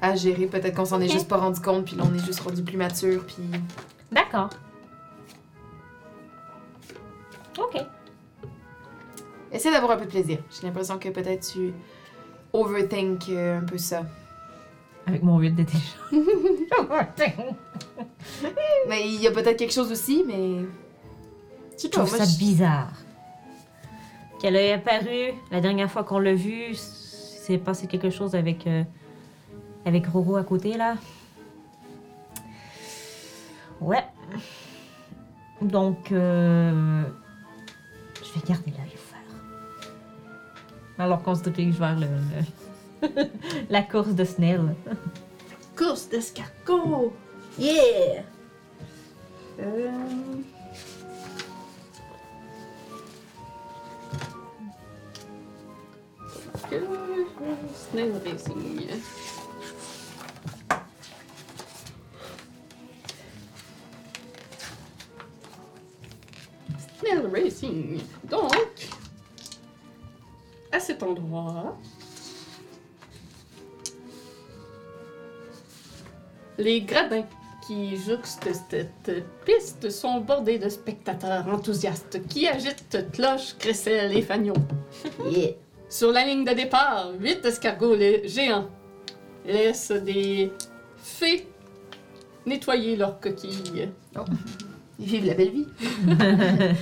à gérer. Peut-être qu'on s'en est juste pas rendu compte, puis là on est juste rendu plus mature, puis. D'accord. Ok. Essaie d'avoir un peu de plaisir. J'ai l'impression que peut-être tu overthink euh, un peu ça. Avec mon 8 de déjà. Mais il y a peut-être quelque chose aussi, mais. Je trouve ça bizarre. Qu'elle ait apparu la dernière fois qu'on l'a vue, c'est passé quelque chose avec euh, avec Roro à côté là. Ouais. Donc euh, je vais garder l'œil ouvert. Alors qu'on se dirige vers le, le- la course de Snell. Course d'escargot! Yeah. Euh... Snail Racing. Snail Racing. Donc, à cet endroit, les gradins qui jouxtent cette piste sont bordés de spectateurs enthousiastes qui agitent cloches, crécelles et fanions. Sur la ligne de départ, huit escargots lé- géants laissent des fées nettoyer leurs coquilles. Ils vivent la belle vie.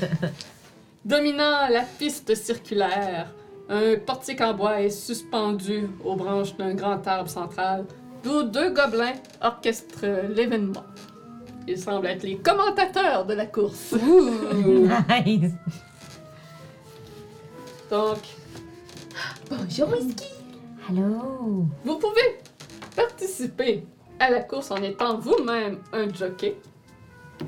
Dominant la piste circulaire, un portique en bois est suspendu aux branches d'un grand arbre central, d'où deux gobelins orchestrent l'événement. Ils semblent être les commentateurs de la course. Nice. Donc, Bonjour, Whisky. Allô? vous pouvez participer à la course en étant vous-même un jockey.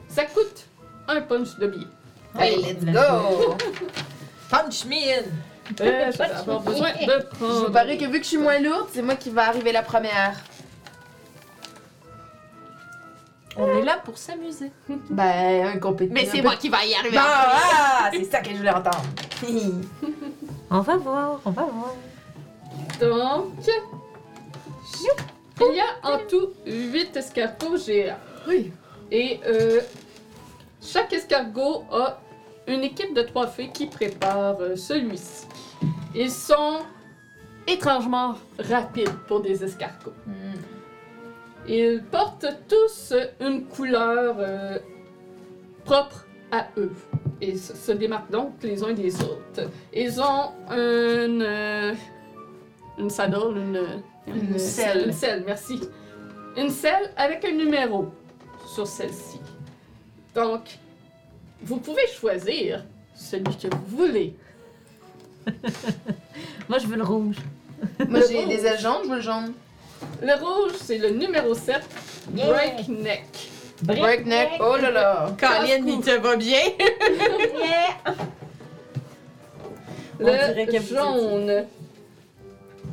Ça coûte un punch de billet. Allez, let's go! Punch me in! Euh, je vais avoir besoin de Je prendre. vous parie que vu que je suis moins lourde, c'est moi qui va arriver la première. On est là pour s'amuser. Ben, un compétiteur. Mais c'est moi qui va y arriver. Bon, ah, c'est ça que je voulais entendre. On va voir, on va voir. Donc, il y a en tout 8 escargots géants. Oui. Et euh, chaque escargot a une équipe de trois fées qui prépare euh, celui-ci. Ils sont étrangement rapides pour des escargots. Ils portent tous une couleur euh, propre à eux et se, démarquent donc les uns des autres. Ils ont une, euh, une saddle, une, Une selle. Une selle, merci. Une selle avec un numéro sur celle-ci. Donc, vous pouvez choisir celui que vous voulez. Moi, je veux le rouge. Moi, j'ai des ailes jaunes, je veux le jaune. Le rouge, c'est le numéro 7, Yeah. Breakneck. Breakneck, oh là là. Colin, il te va bien? Yeah. Le jaune,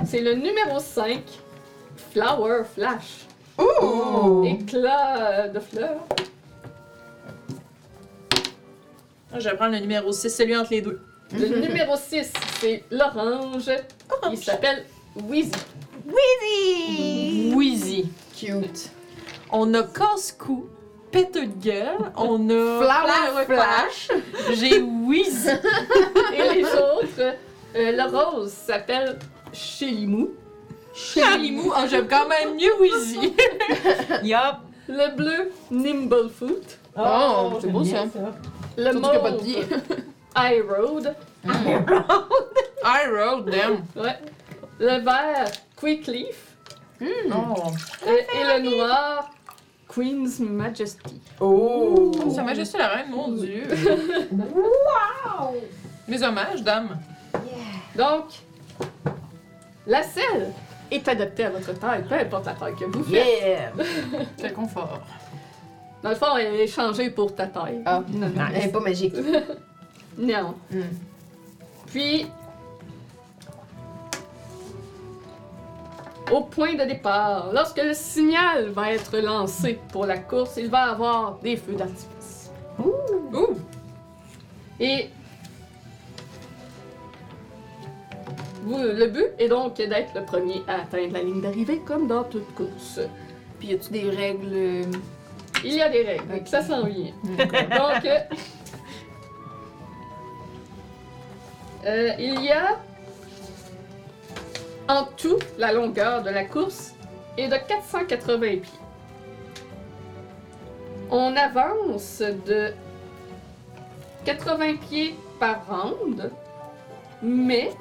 c'est le numéro 5, Flower Flash. Ouh! Éclat de fleurs. Ah, Je vais prendre le numéro 6, celui entre les deux. Le numéro 6, c'est l'orange. Il s'appelle Wheezy. Wheezy. Cute. On a casse-cou, pète de gueule. On a Flower Flash. J'ai Wheezy. Et les autres, euh, le rose s'appelle Chélimou. Chalimou. Ah, j'aime quand même mieux Wheezy. Yup. Le bleu, Nimblefoot. Oh, c'est j'aime beau, ça. Le pas de mauve, pied. High Road. I them. Ouais. Le vert, Quick Leaf. Oh. Euh, et le noir, Queen's Majesty. Oh! Sa Majesté la Reine, mon Dieu. Wow! Mes hommages, dame. Donc, la selle est adaptée à votre taille, peu importe la taille que vous faites. Yeah! Quel confort. Dans le fond, elle est changée pour ta taille. Ah, Non, non. elle est pas magique. Non. Hmm. Puis, au point de départ, lorsque le signal va être lancé pour la course, il va y avoir des feux d'artifice. Ouh. Et vous- le but est donc d'être le premier à atteindre la ligne d'arrivée, comme dans toute course. Puis y a-tu des règles? euh, Il y a des règles, ça s'en vient. Donc, euh, euh, il y a en tout la longueur de la course est de 480 pieds. On avance de 80 pieds par round, mais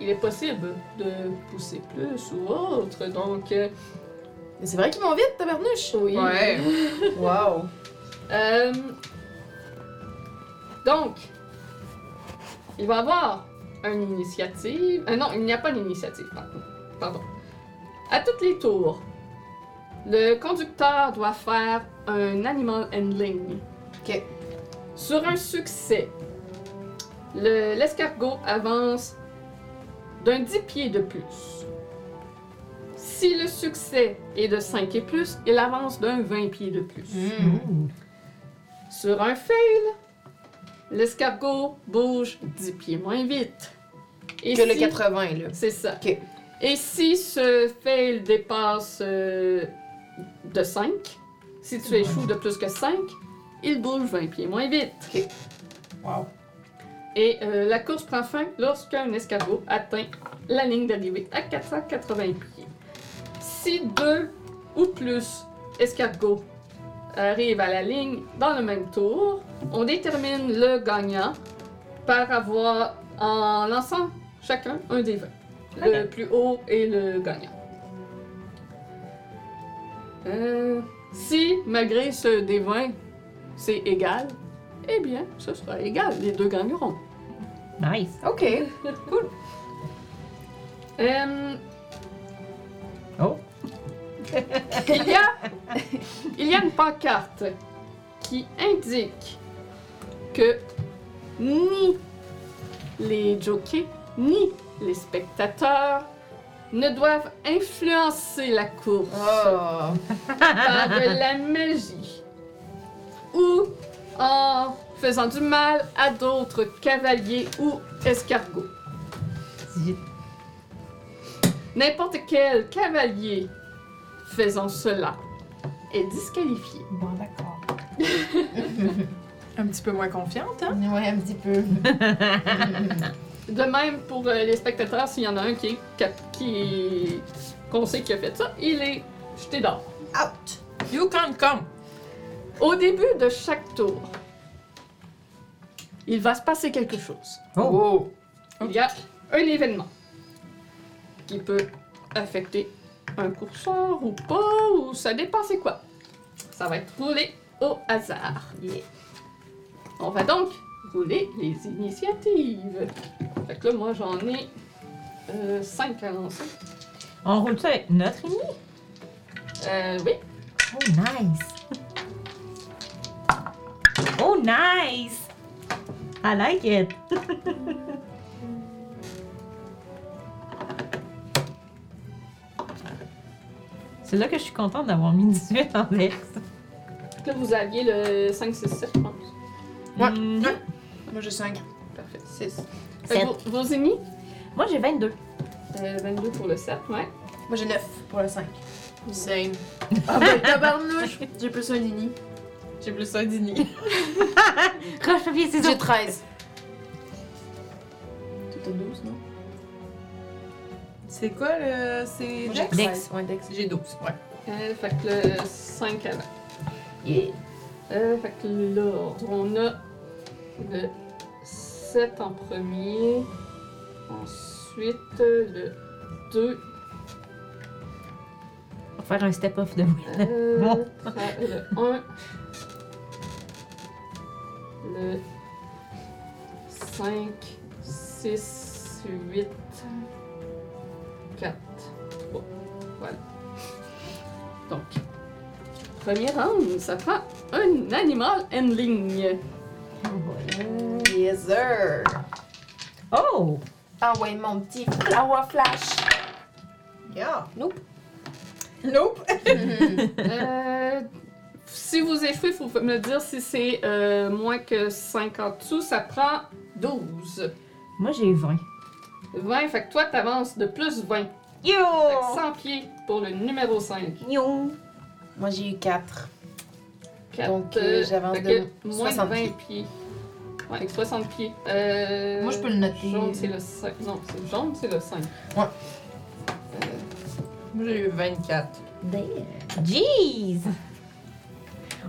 il est possible de pousser plus ou autre. Donc, euh, Mais c'est vrai qu'ils vont vite, tabarnouche! oui. Ouais. Wow! Euh, donc, il va y avoir une initiative. euh, non, il n'y a pas d'initiative, pardon. pardon. À toutes les tours, le conducteur doit faire un animal handling. Ok. Sur un succès, le- l'escargot avance d'un 10 pieds de plus. Si le succès est de 5 et plus, il avance d'un 20 pieds de plus. Hmm. Sur un fail, l'escargot bouge 10 pieds moins vite. Et Que le si- 80, là. C'est ça. Et si ce fail dépasse euh, de 5, si tu échoues de plus que 5, il bouge 20 pieds moins vite. Wow. Et euh, la course prend fin lorsqu'un escargot atteint la ligne d'arrivée à 480 pieds. Si deux ou plus escargots arrivent à la ligne dans le même tour, on détermine le gagnant par avoir, en lançant chacun un des 20. Le plus haut est le gagnant. Euh, si, malgré ce des 20, c'est égal, eh bien, ce sera égal. Les deux gagneront. Nice. Ok. Euh, Oh. il, y a, y a une pancarte qui indique que ni les jockeys ni les spectateurs ne doivent influencer la course Oh! par de la magie ou en faisant du mal à d'autres cavaliers ou escargots. N'importe quel cavalier faisant cela est disqualifié. Bon, d'accord. Un petit peu moins confiante, hein? Ouais, un petit peu. De même pour euh, les spectateurs, s'il y en a un qui est, cap- qui qu'on sait qui a fait ça, il est jeté dehors. Out! You can't come. Au début de chaque tour, il va se passer quelque chose. Oh. Il y a un événement qui peut affecter un courseur ou pas, ou ça dépend c'est quoi. Ça va être roulé au hasard. Yeah. On va donc rouler les initiatives. Fait que là, moi, j'en ai 5 à lancer. On roule ça avec notre ini? Euh, oui. Oh, nice. Oh, nice. I like it. C'est là que je suis contente d'avoir mis 18 en Dex. Là, vous aviez le 5, 6, 7, je pense. Ouais. Mhm. Ouais. Moi, j'ai 5. Parfait, 6. Sept. Vos, ennemis, Moi, j'ai 22. euh, 22 pour le 7, ouais. Moi, j'ai 9 pour le 5. Same. Ah, ben, tabarnouche! J'ai plus un nini. J'ai plus un dîner. Roche, papier, ciseaux. J'ai 13. Tout à 12, non? C'est quoi le. C'est Dex? Dex. 13. Ouais, Dex. J'ai 12, ouais. Euh, fait que le 5 avant. Yeah. Euh, fait que l'ordre, on a le 7 en premier. Ensuite, le 2. On va faire un step-off de moi. Euh, le 1. Le 5, 6, 8, 4, 3. Voilà. Donc, premier round, ça prend un animal handling. Yes, sir. Oh! Ah ouais, mon petit flower flash. Yeah. Nope. Nope. Euh, si vous échouez, il faut me dire si c'est euh, moins que 5 en dessous. Ça prend 12. Moi, j'ai eu 20. 20, fait que toi, t'avances de plus 20. Fait Yo! que 100 pieds pour le numéro 5. Yo! Moi, j'ai eu 4. 4, Donc, euh, j'avance fait de moins de 60 20 pieds. pieds. Ouais, fait que 60 pieds. Euh, Moi, je peux le noter. Jaune, c'est le 5. Non, c'est jaune, c'est le 5. Ouais. Moi, j'ai eu 24. Damn! Jeez!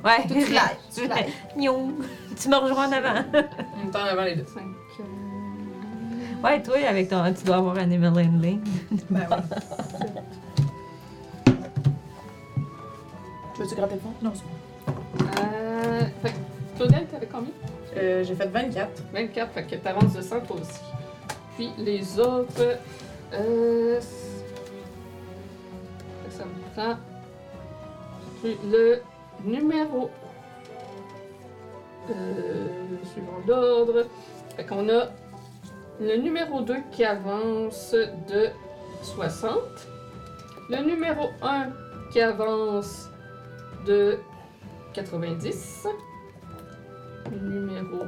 Ouais, Tu slides, tu slides. Yo! Tu me rejoins en avant. On est en avant les deux. 5. Ouais, toi, avec ton. Tu dois avoir Animal Handling. Ben oui. Tu veux-tu gratter le fond? Non, c'est bon. Euh, fait que Claudel, t'avais combien? Euh, j'ai fait 24. 24, fait que t'avances de 100 toi aussi. Puis les autres. Euh, fait que ça me prend. Puis le numéro. Euh, suivant l'ordre. Fait qu'on a le numéro 2 qui avance de 60. Le numéro 1 qui avance de 90. Le numéro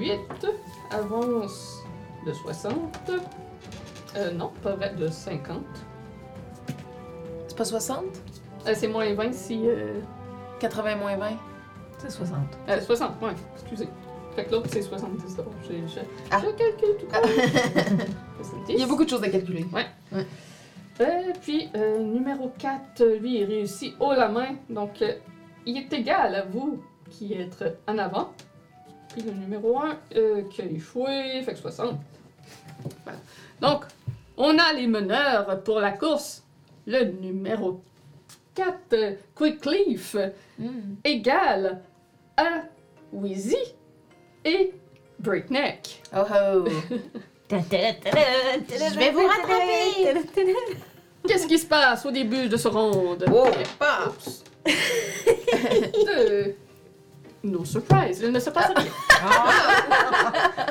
8 avance de 60. Euh, non, pas vrai, de 50. C'est pas 60? Euh, c'est moins 20 si. Euh, 80 moins 20. C'est 60. euh, 60, ouais, excusez. Fait que l'autre c'est 70 donc j'ai Ah. je calcule tout comme. 70. Il y a beaucoup de choses à calculer. Euh, puis, euh, numéro 4, lui, il réussit haut la main. Donc, euh, il est égal à vous qui êtes en avant. Puis le numéro 1 qui a échoué, fait que 60. Voilà. Donc, on a les meneurs pour la course. Le numéro 4, euh, Quickleaf, Hmm. égal à Wheezy et Breakneck. Oh oh. Je vais vous rattraper. Qu'est-ce qui se passe au début de ce. Pas. De... No surprise, il ne se passe rien.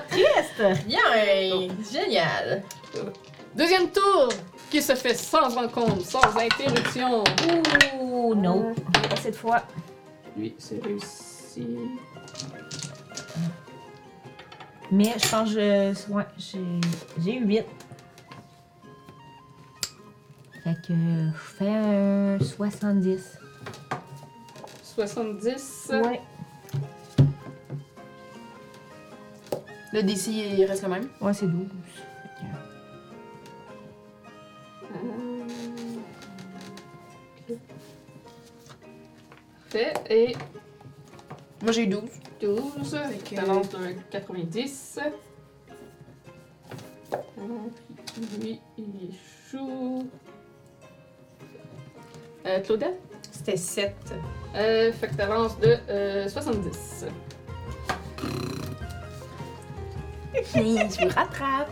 Triste! Bien! Génial! Deuxième tour, qui se fait sans rencontre, sans interruption. Ouh, non. Pas cette fois. Lui, c'est réussi. Mais je pense que je. Ouais, j'ai. J'ai eu 8. Fait que je fais un 70. 70. Ouais. Le DC, il reste le même? Ouais, c'est 12. Euh, ok. Fait, et Moi, j'ai eu 12. 12. Fait que- de 90. Euh, puis lui, il échoue. Euh, Claudette? C'était 7. Euh, fait que t'avances de euh, 70. je vous rattrape.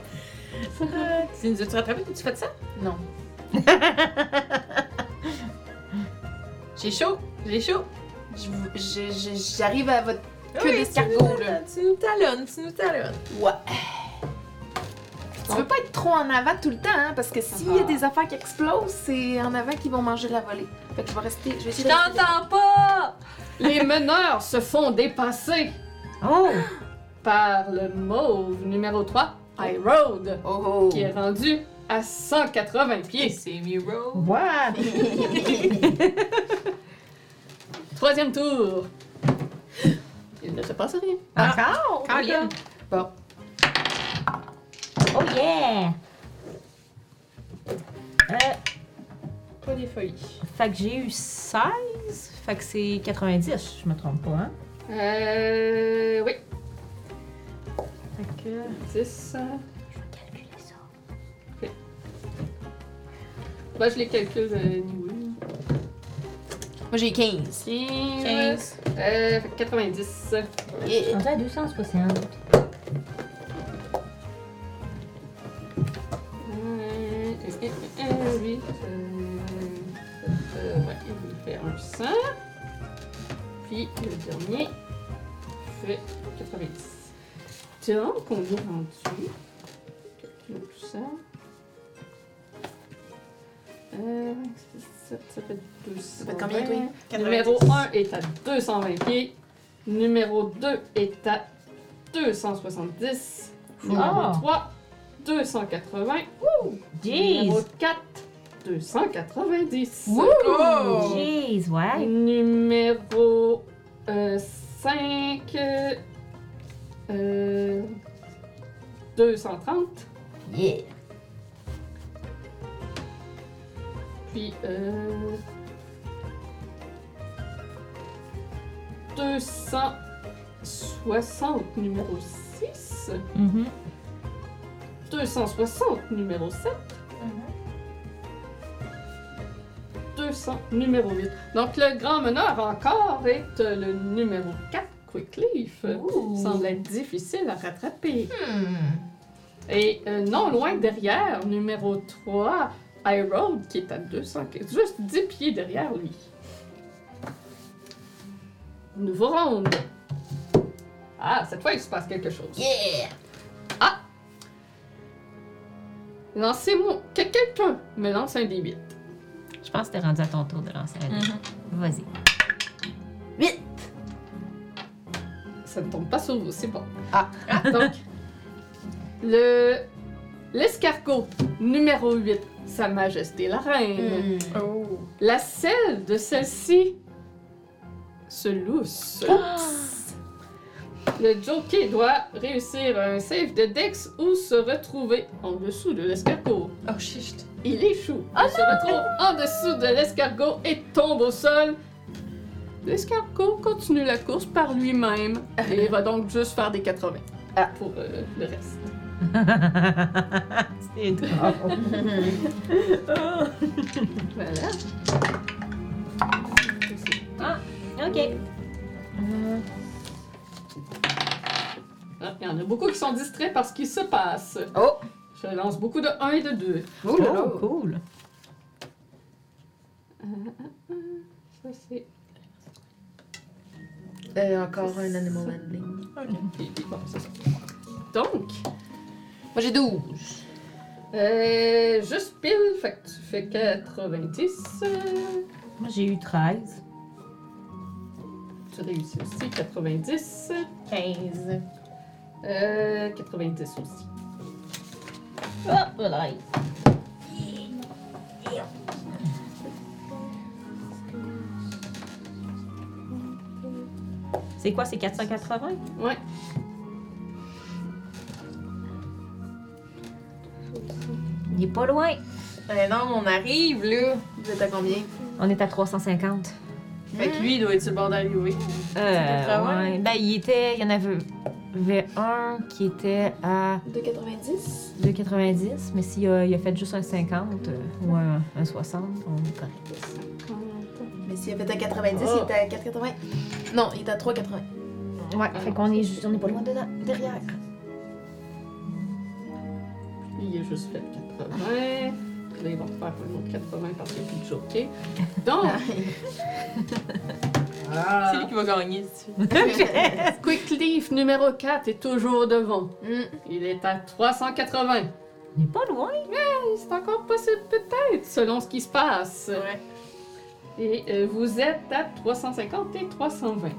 Tu nous as-tu rattrapé? Tu fais ça? Non. J'ai chaud! J'ai chaud! Je vous- je- je- J'arrive à votre queue Oui, là. Tu nous talonnes, tu nous talonnes. Ouais. Tu veux pas être trop en avant tout le temps, hein, parce que s'il y a des affaires qui explosent, c'est en avant qu'ils vont manger la volée. Fait que je vais rester. Je vais T'entends pas! Les meneurs se font dépasser Oh! par le mauve numéro 3, High Road, Oh oh. qui est rendu à 180 pieds. C'est Miro. What? Troisième tour. Il ne se passe rien. Encore? Colin! Bon. Oh yeah! Euh, Pas des folies. fait que j'ai eu 16. Fait que c'est 90, je me trompe pas, hein? Euh. Oui. Fait que. 10. Calculer ça. Ben, je les calcule de niveau. Moi j'ai 15. 15. Euh, fait que 90. Yeah. On est à 260. Euh, euh, euh, oui. Euh, euh, ouais, il fait un 100. Puis le dernier fait 90. Donc, on est rendu. Calculons tout ça. Euh, ça, ça fait 200. Ça fait combien, toi? Numéro 1 est à 220 pieds. Numéro 2 est à 270. Numéro Ah. 3, 280. Jeez! Numéro 4, 290. Oh! Jeez, ouais. Numéro 5, euh, 230. Yeah. Puis euh, 260 numéro 6. Mhm. 260 numéro 7. 200 numéro 8. Donc le grand meneur encore est euh, le numéro 4, Quickleaf. Semble être difficile à rattraper. Hmm. Et euh, non loin derrière, numéro 3, Road qui est à 200, juste 10 pieds derrière lui. Nouveau round. Ah, cette fois, il se passe quelque chose. Yeah. Lancez-moi. que quelqu'un me lance un D8. Je pense que t'es rendu à ton tour de lancer un dé. Mhm. Vas-y. Ça ne tombe pas sur vous, c'est bon. Ah. Donc, le l'escargot numéro 8, Sa Majesté la Reine. Hmm. Oh! La selle de celle-ci se lousse. Le jockey doit réussir un save de Dex ou se retrouver en dessous de l'escargot. Oh, shit! Il échoue. Il se retrouve en dessous de l'escargot et tombe au sol. L'escargot continue la course par lui-même et va donc juste faire des 80 Ah. pour euh, le reste. C'est drôle. Voilà. ok. Euh, Ah, Il y en a beaucoup qui sont distraits par ce qui se passe. Oh. Je lance beaucoup de 1 et de 2. Oh là là. oh, cool. Ça, c'est. Euh, encore un animal handling. et- et- bon, c'est ça. Donc, Moi j'ai 12. euh, juste pile, fait que tu fais 90. euh, Moi, j'ai eu 13. tu réussis aussi, 90. 15. Euh, 90 aussi. Oh, voilà. C'est quoi, c'est 480? Ouais. Il est pas loin. Eh non, on arrive là. Vous êtes à combien? On est à 350. Fait que lui, il doit être sur le bord d'arriver. Euh, 80? ouais. Ben, il était. Il y en avait, avait un qui était à 2,90? 2,90, mais s'il a, il a fait juste un 50 euh, ou un, un 60, on est correct. Mais s'il a fait un 90, Oh. il était à 4,80. Non, il était à 3,80. Ouais, fait qu'on est, ju- on est pas loin dedans, derrière. Il a juste fait 80. Là, ils vont faire un autre 80 parce qu'il n'y a plus de. Donc, C'est lui qui va gagner, si tu veux. Quick Leaf numéro 4 est toujours devant. Hmm. Il est à 380. On est pas loin. C'est encore possible, peut-être, selon ce qui se passe. Ouais. Et euh, vous êtes à 350 et 320.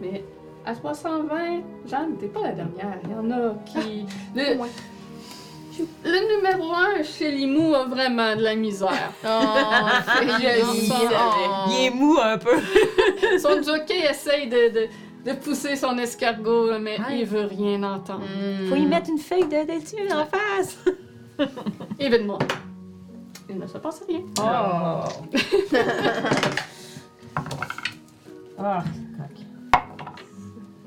Mais à 320, Jeanne, t'es pas la dernière. Il y en a qui. Le, Ouais. Le numéro 1 chez Limou a vraiment de la misère. Oh, Je sens- Il est mou un peu. Son jockey essaye de, de, de pousser son escargot, mais Ouais. il veut rien entendre. Hmm. Faut y mettre une feuille de dessus en face. Événement. Il ne se passe rien. Oh. Ah, coq.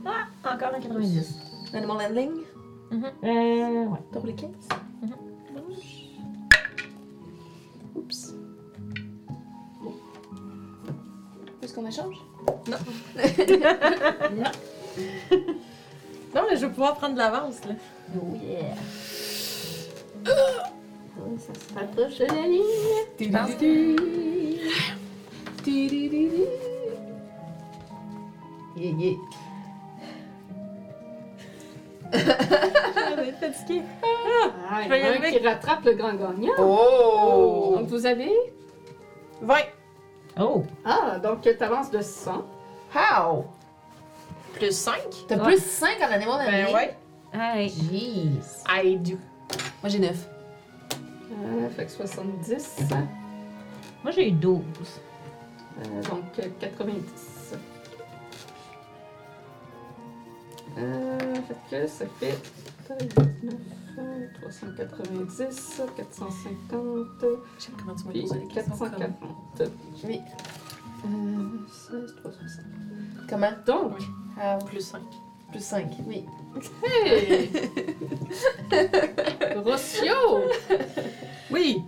Ah, encore un 90. Animal Handling, Euh, ouais. double 15. Mhm. Oups. Est-ce qu'on échange? Non, mais je vais pouvoir prendre de l'avance, là. Oh yeah. Ça se rapproche de la ligne. Je pense Yeah, yeah. Être fatiguée. Ah, il Je vais y arriver. qui rattrape le grand gagnant. Oh! Donc vous avez... 20. Oh! Ah, donc tu avances de 100. How? Plus 5. T'as Ouais. plus 5 en Animal? Ben ouais. Hey. Jeez. I do. Moi j'ai 9. Euh, fait que 70. Moi, j'ai eu 12. Euh, donc euh, 90. Euh, fait que ça fait 9, 390, 450, J'aime comment tu m'as posé les questions. 440. Oui. Euh, 16, 360. Comment? Donc? Plus 5. Plus 5. Oui. hey! Rossio! Oui.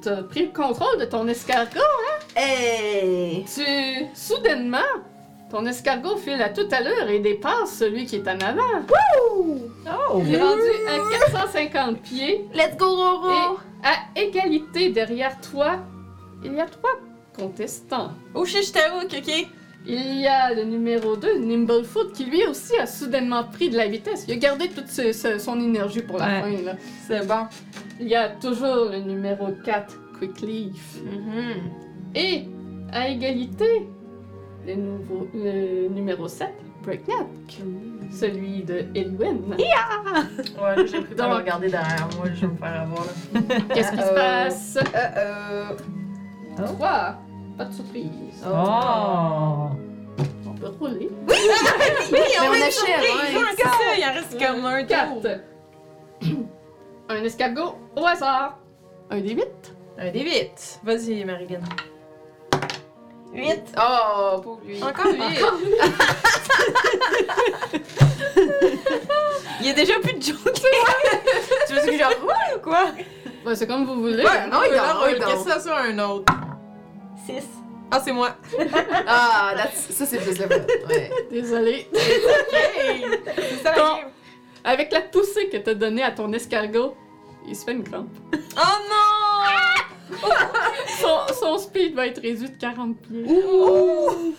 T'as pris le contrôle de ton escargot. Hey! Tu, soudainement, ton escargot file à toute allure et dépasse celui qui est en avant. Oh! Il est rendu à 450 pieds. Let's go, Roro! À égalité derrière toi, il y a trois contestants. Oh, Shishtaouk, ok. Il y a le numéro 2, Nimblefoot, qui lui aussi a soudainement pris de la vitesse. Il a gardé toute ce- ce- son énergie pour la Ouais. fin. Là. C'est bon. Il y a toujours le numéro 4, Quickleaf. Mhm. Et à égalité, le, nouveau, le numéro 7, Breakneck. Celui de Elwyn. Ouais, là, j'ai pris le temps de regarder derrière moi, je vais me faire avoir là. Qu'est-ce qui se Uh-oh. passe? Euh, euh. 3. Pas de surprise. Oh! On peut rouler. Mais on achève, Ouais, hein? ça, il en reste comme un. 4. Un escargot au hasard. Un des 8. Un des 8. Vas-y, Marilyn. 8. Oh, pauvre lui. Encore 8. Il y a déjà plus de joke. tu veux que j'en roule ou quoi? Ouais, c'est comme vous voulez. Ouais, non, il roule. dort. Qu'est-ce que ça soit un autre? 6. Ah, c'est moi. Ah, that's- ça c'est plus le. Ouais. Désolée. C'est ça la. Avec la poussée que t'as donnée à ton escargot, il se fait une crampe. Oh non! Son, son speed va être réduit de 40 pieds. Ouh!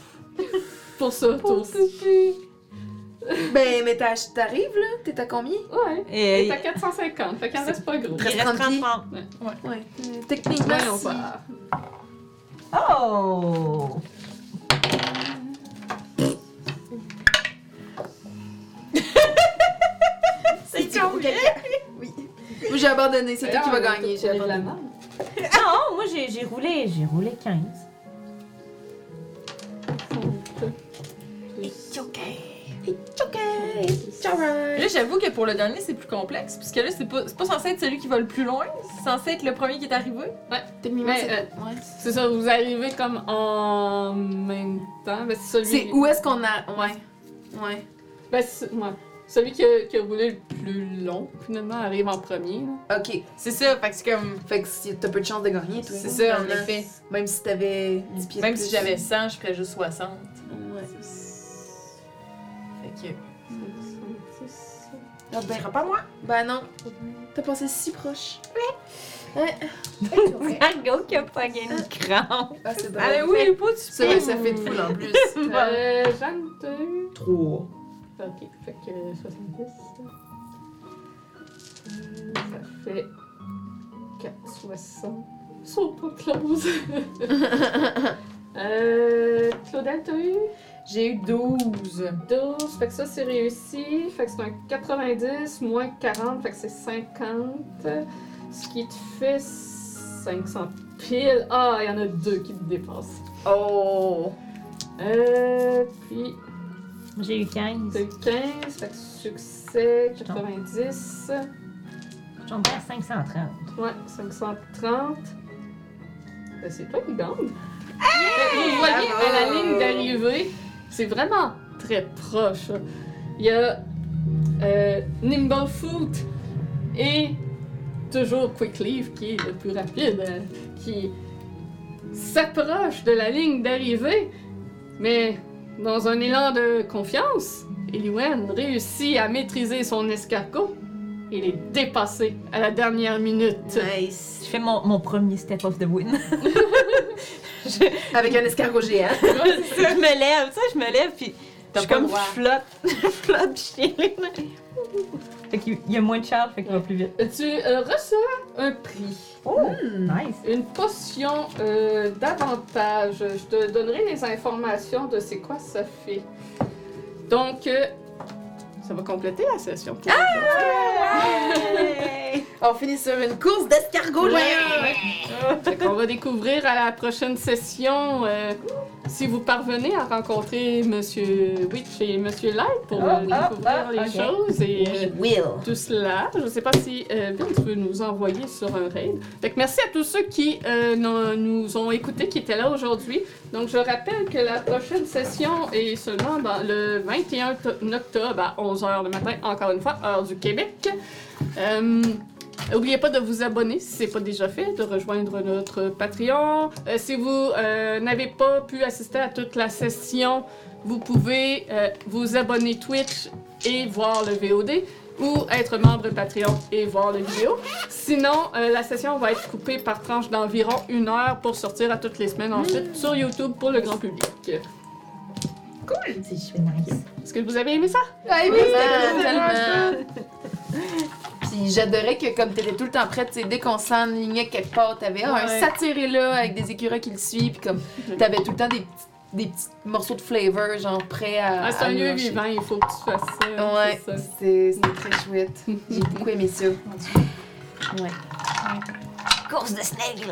Pour ça, toi aussi. Ben, mais t'as- t'arrives là? T'es à combien? Ouais. Et Et t'as 450, fait qu'il en reste pas gros. Il reste 30 pieds. 30 Ouais. Euh, Techniquement, voir. Oh! C'est combien? Moi j'ai abandonné, c'est toi qui vas gagner. J'ai abandonné. main. Non, moi j'ai j'ai roulé, j'ai roulé 15. It's okay. It's okay. It's alright. Là, j'avoue que pour le dernier, c'est plus complexe. Puisque là, c'est pas, c'est pas censé être celui qui va le plus loin. C'est censé être le premier qui est arrivé. Techniquement, Mais, c'est. euh, ouais. C'est ça, vous arrivez comme en même temps. Ben, c'est celui... C'est où est-ce qu'on a. Ouais. Ouais. Ben, c'est- ouais. Celui qui a, qui a roulé le plus long, finalement, arrive en premier. là. Ok. C'est ça, fait que c'est comme. Fait que si- t'as peu de chance de gagner, toi. C'est ça, en effet. Même si t'avais 10 pieds de Même plus. si j'avais 100, je ferais juste 60. Ouais. Fait que. Ah ben, pas moi. Ben non. T'as passé si proche. Margot qui a pas gagné une crampe. Ah, c'est drôle. Allez, oui, pas de Ça, ouais, ça fait de fou en plus. Euh, Jeanne, t'as eu... 3. Ok, fait que 70. Euh, ça fait 460. Saute pas, close. euh, Claudel, t'as eu? J'ai eu 12. 12. Fait que ça, c'est réussi. Fait que c'est un 90 moins 40. Fait que c'est 50. Ce qui te fait 500 pile. Ah, il y en a deux qui te dépassent. Oh. Euh, puis J'ai eu 15. t'as eu 15. Fait que succès, 90. Je tombe à 530. Ouais, 530. Ben, c'est toi qui gagne. Vous voyez Bravo! à la ligne d'arrivée, c'est vraiment très proche. il y a euh, Nimblefoot et toujours Quickleaf qui est le plus rapide, euh, qui s'approche de la ligne d'arrivée, mais dans un élan de confiance, Eliwen réussit à maîtriser son escargot et les dépasser à la dernière minute. Nice. Je fais mon, mon premier step of the win. Avec un escargot géant. je me lève, tu sais, je me lève, puis je suis comme je flotte. je flotte, puis je. Fait qu'il y a moins de charge, fait qu'il va plus vite. Tu euh, reçois un prix. Oh, nice. Une potion euh, d'avantage. Je te donnerai les informations de c'est quoi ça fait. Donc, euh, ça va compléter la session. pour On finit sur une course d'escargot géant. aujourd'hui. Fait qu'on va découvrir à la prochaine session euh, si vous parvenez à rencontrer Monsieur Witch et Monsieur Light pour Oh, découvrir oh, les choses et euh, Will. tout cela. Je ne sais pas si euh, veut nous envoyer sur un raid. Fait que merci à tous ceux qui euh, nous, ont écoutés, qui étaient là aujourd'hui. Donc, je rappelle que la prochaine session est seulement le 21 to- octobre à 11h le matin, encore une fois, heure du Québec. N'oubliez pas de vous abonner si ce n'est pas déjà fait, de rejoindre notre Patreon. Euh, si vous euh, n'avez pas pu assister à toute la session, vous pouvez euh, vous abonner Twitch et voir le VOD ou être membre Patreon et voir la vidéo. Sinon, euh, la session va être coupée par tranche d'environ une heure pour sortir à toutes les semaines ensuite sur YouTube pour le grand public. C'est super nice. Est-ce que vous avez aimé ça? Ah, oui, Tellement, tellement. Puis j'adorais que comme t'étais tout le temps prête, tu sais, dès qu'on s'enlignait quelque part, t'avais ah, un satyré là avec des écureuils qui le suivent, puis comme t'avais tout le temps des petits, des petits morceaux de flavor, genre prêts à. Ah, c'est un lieu vivant, il faut que tu fasses ça. Ouais, c'est ça. c'est c'était très chouette. J'ai beaucoup aimé ça. Ouais. Course de snake,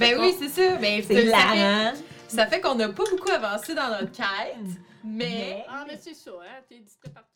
Ben oui, c'est ça. Ben, C'est ça fait- hilarant. Ça fait qu'on n'a pas beaucoup avancé dans notre quête, mais Mais- Ah, mais c'est ça, hein? T'es distrait partout.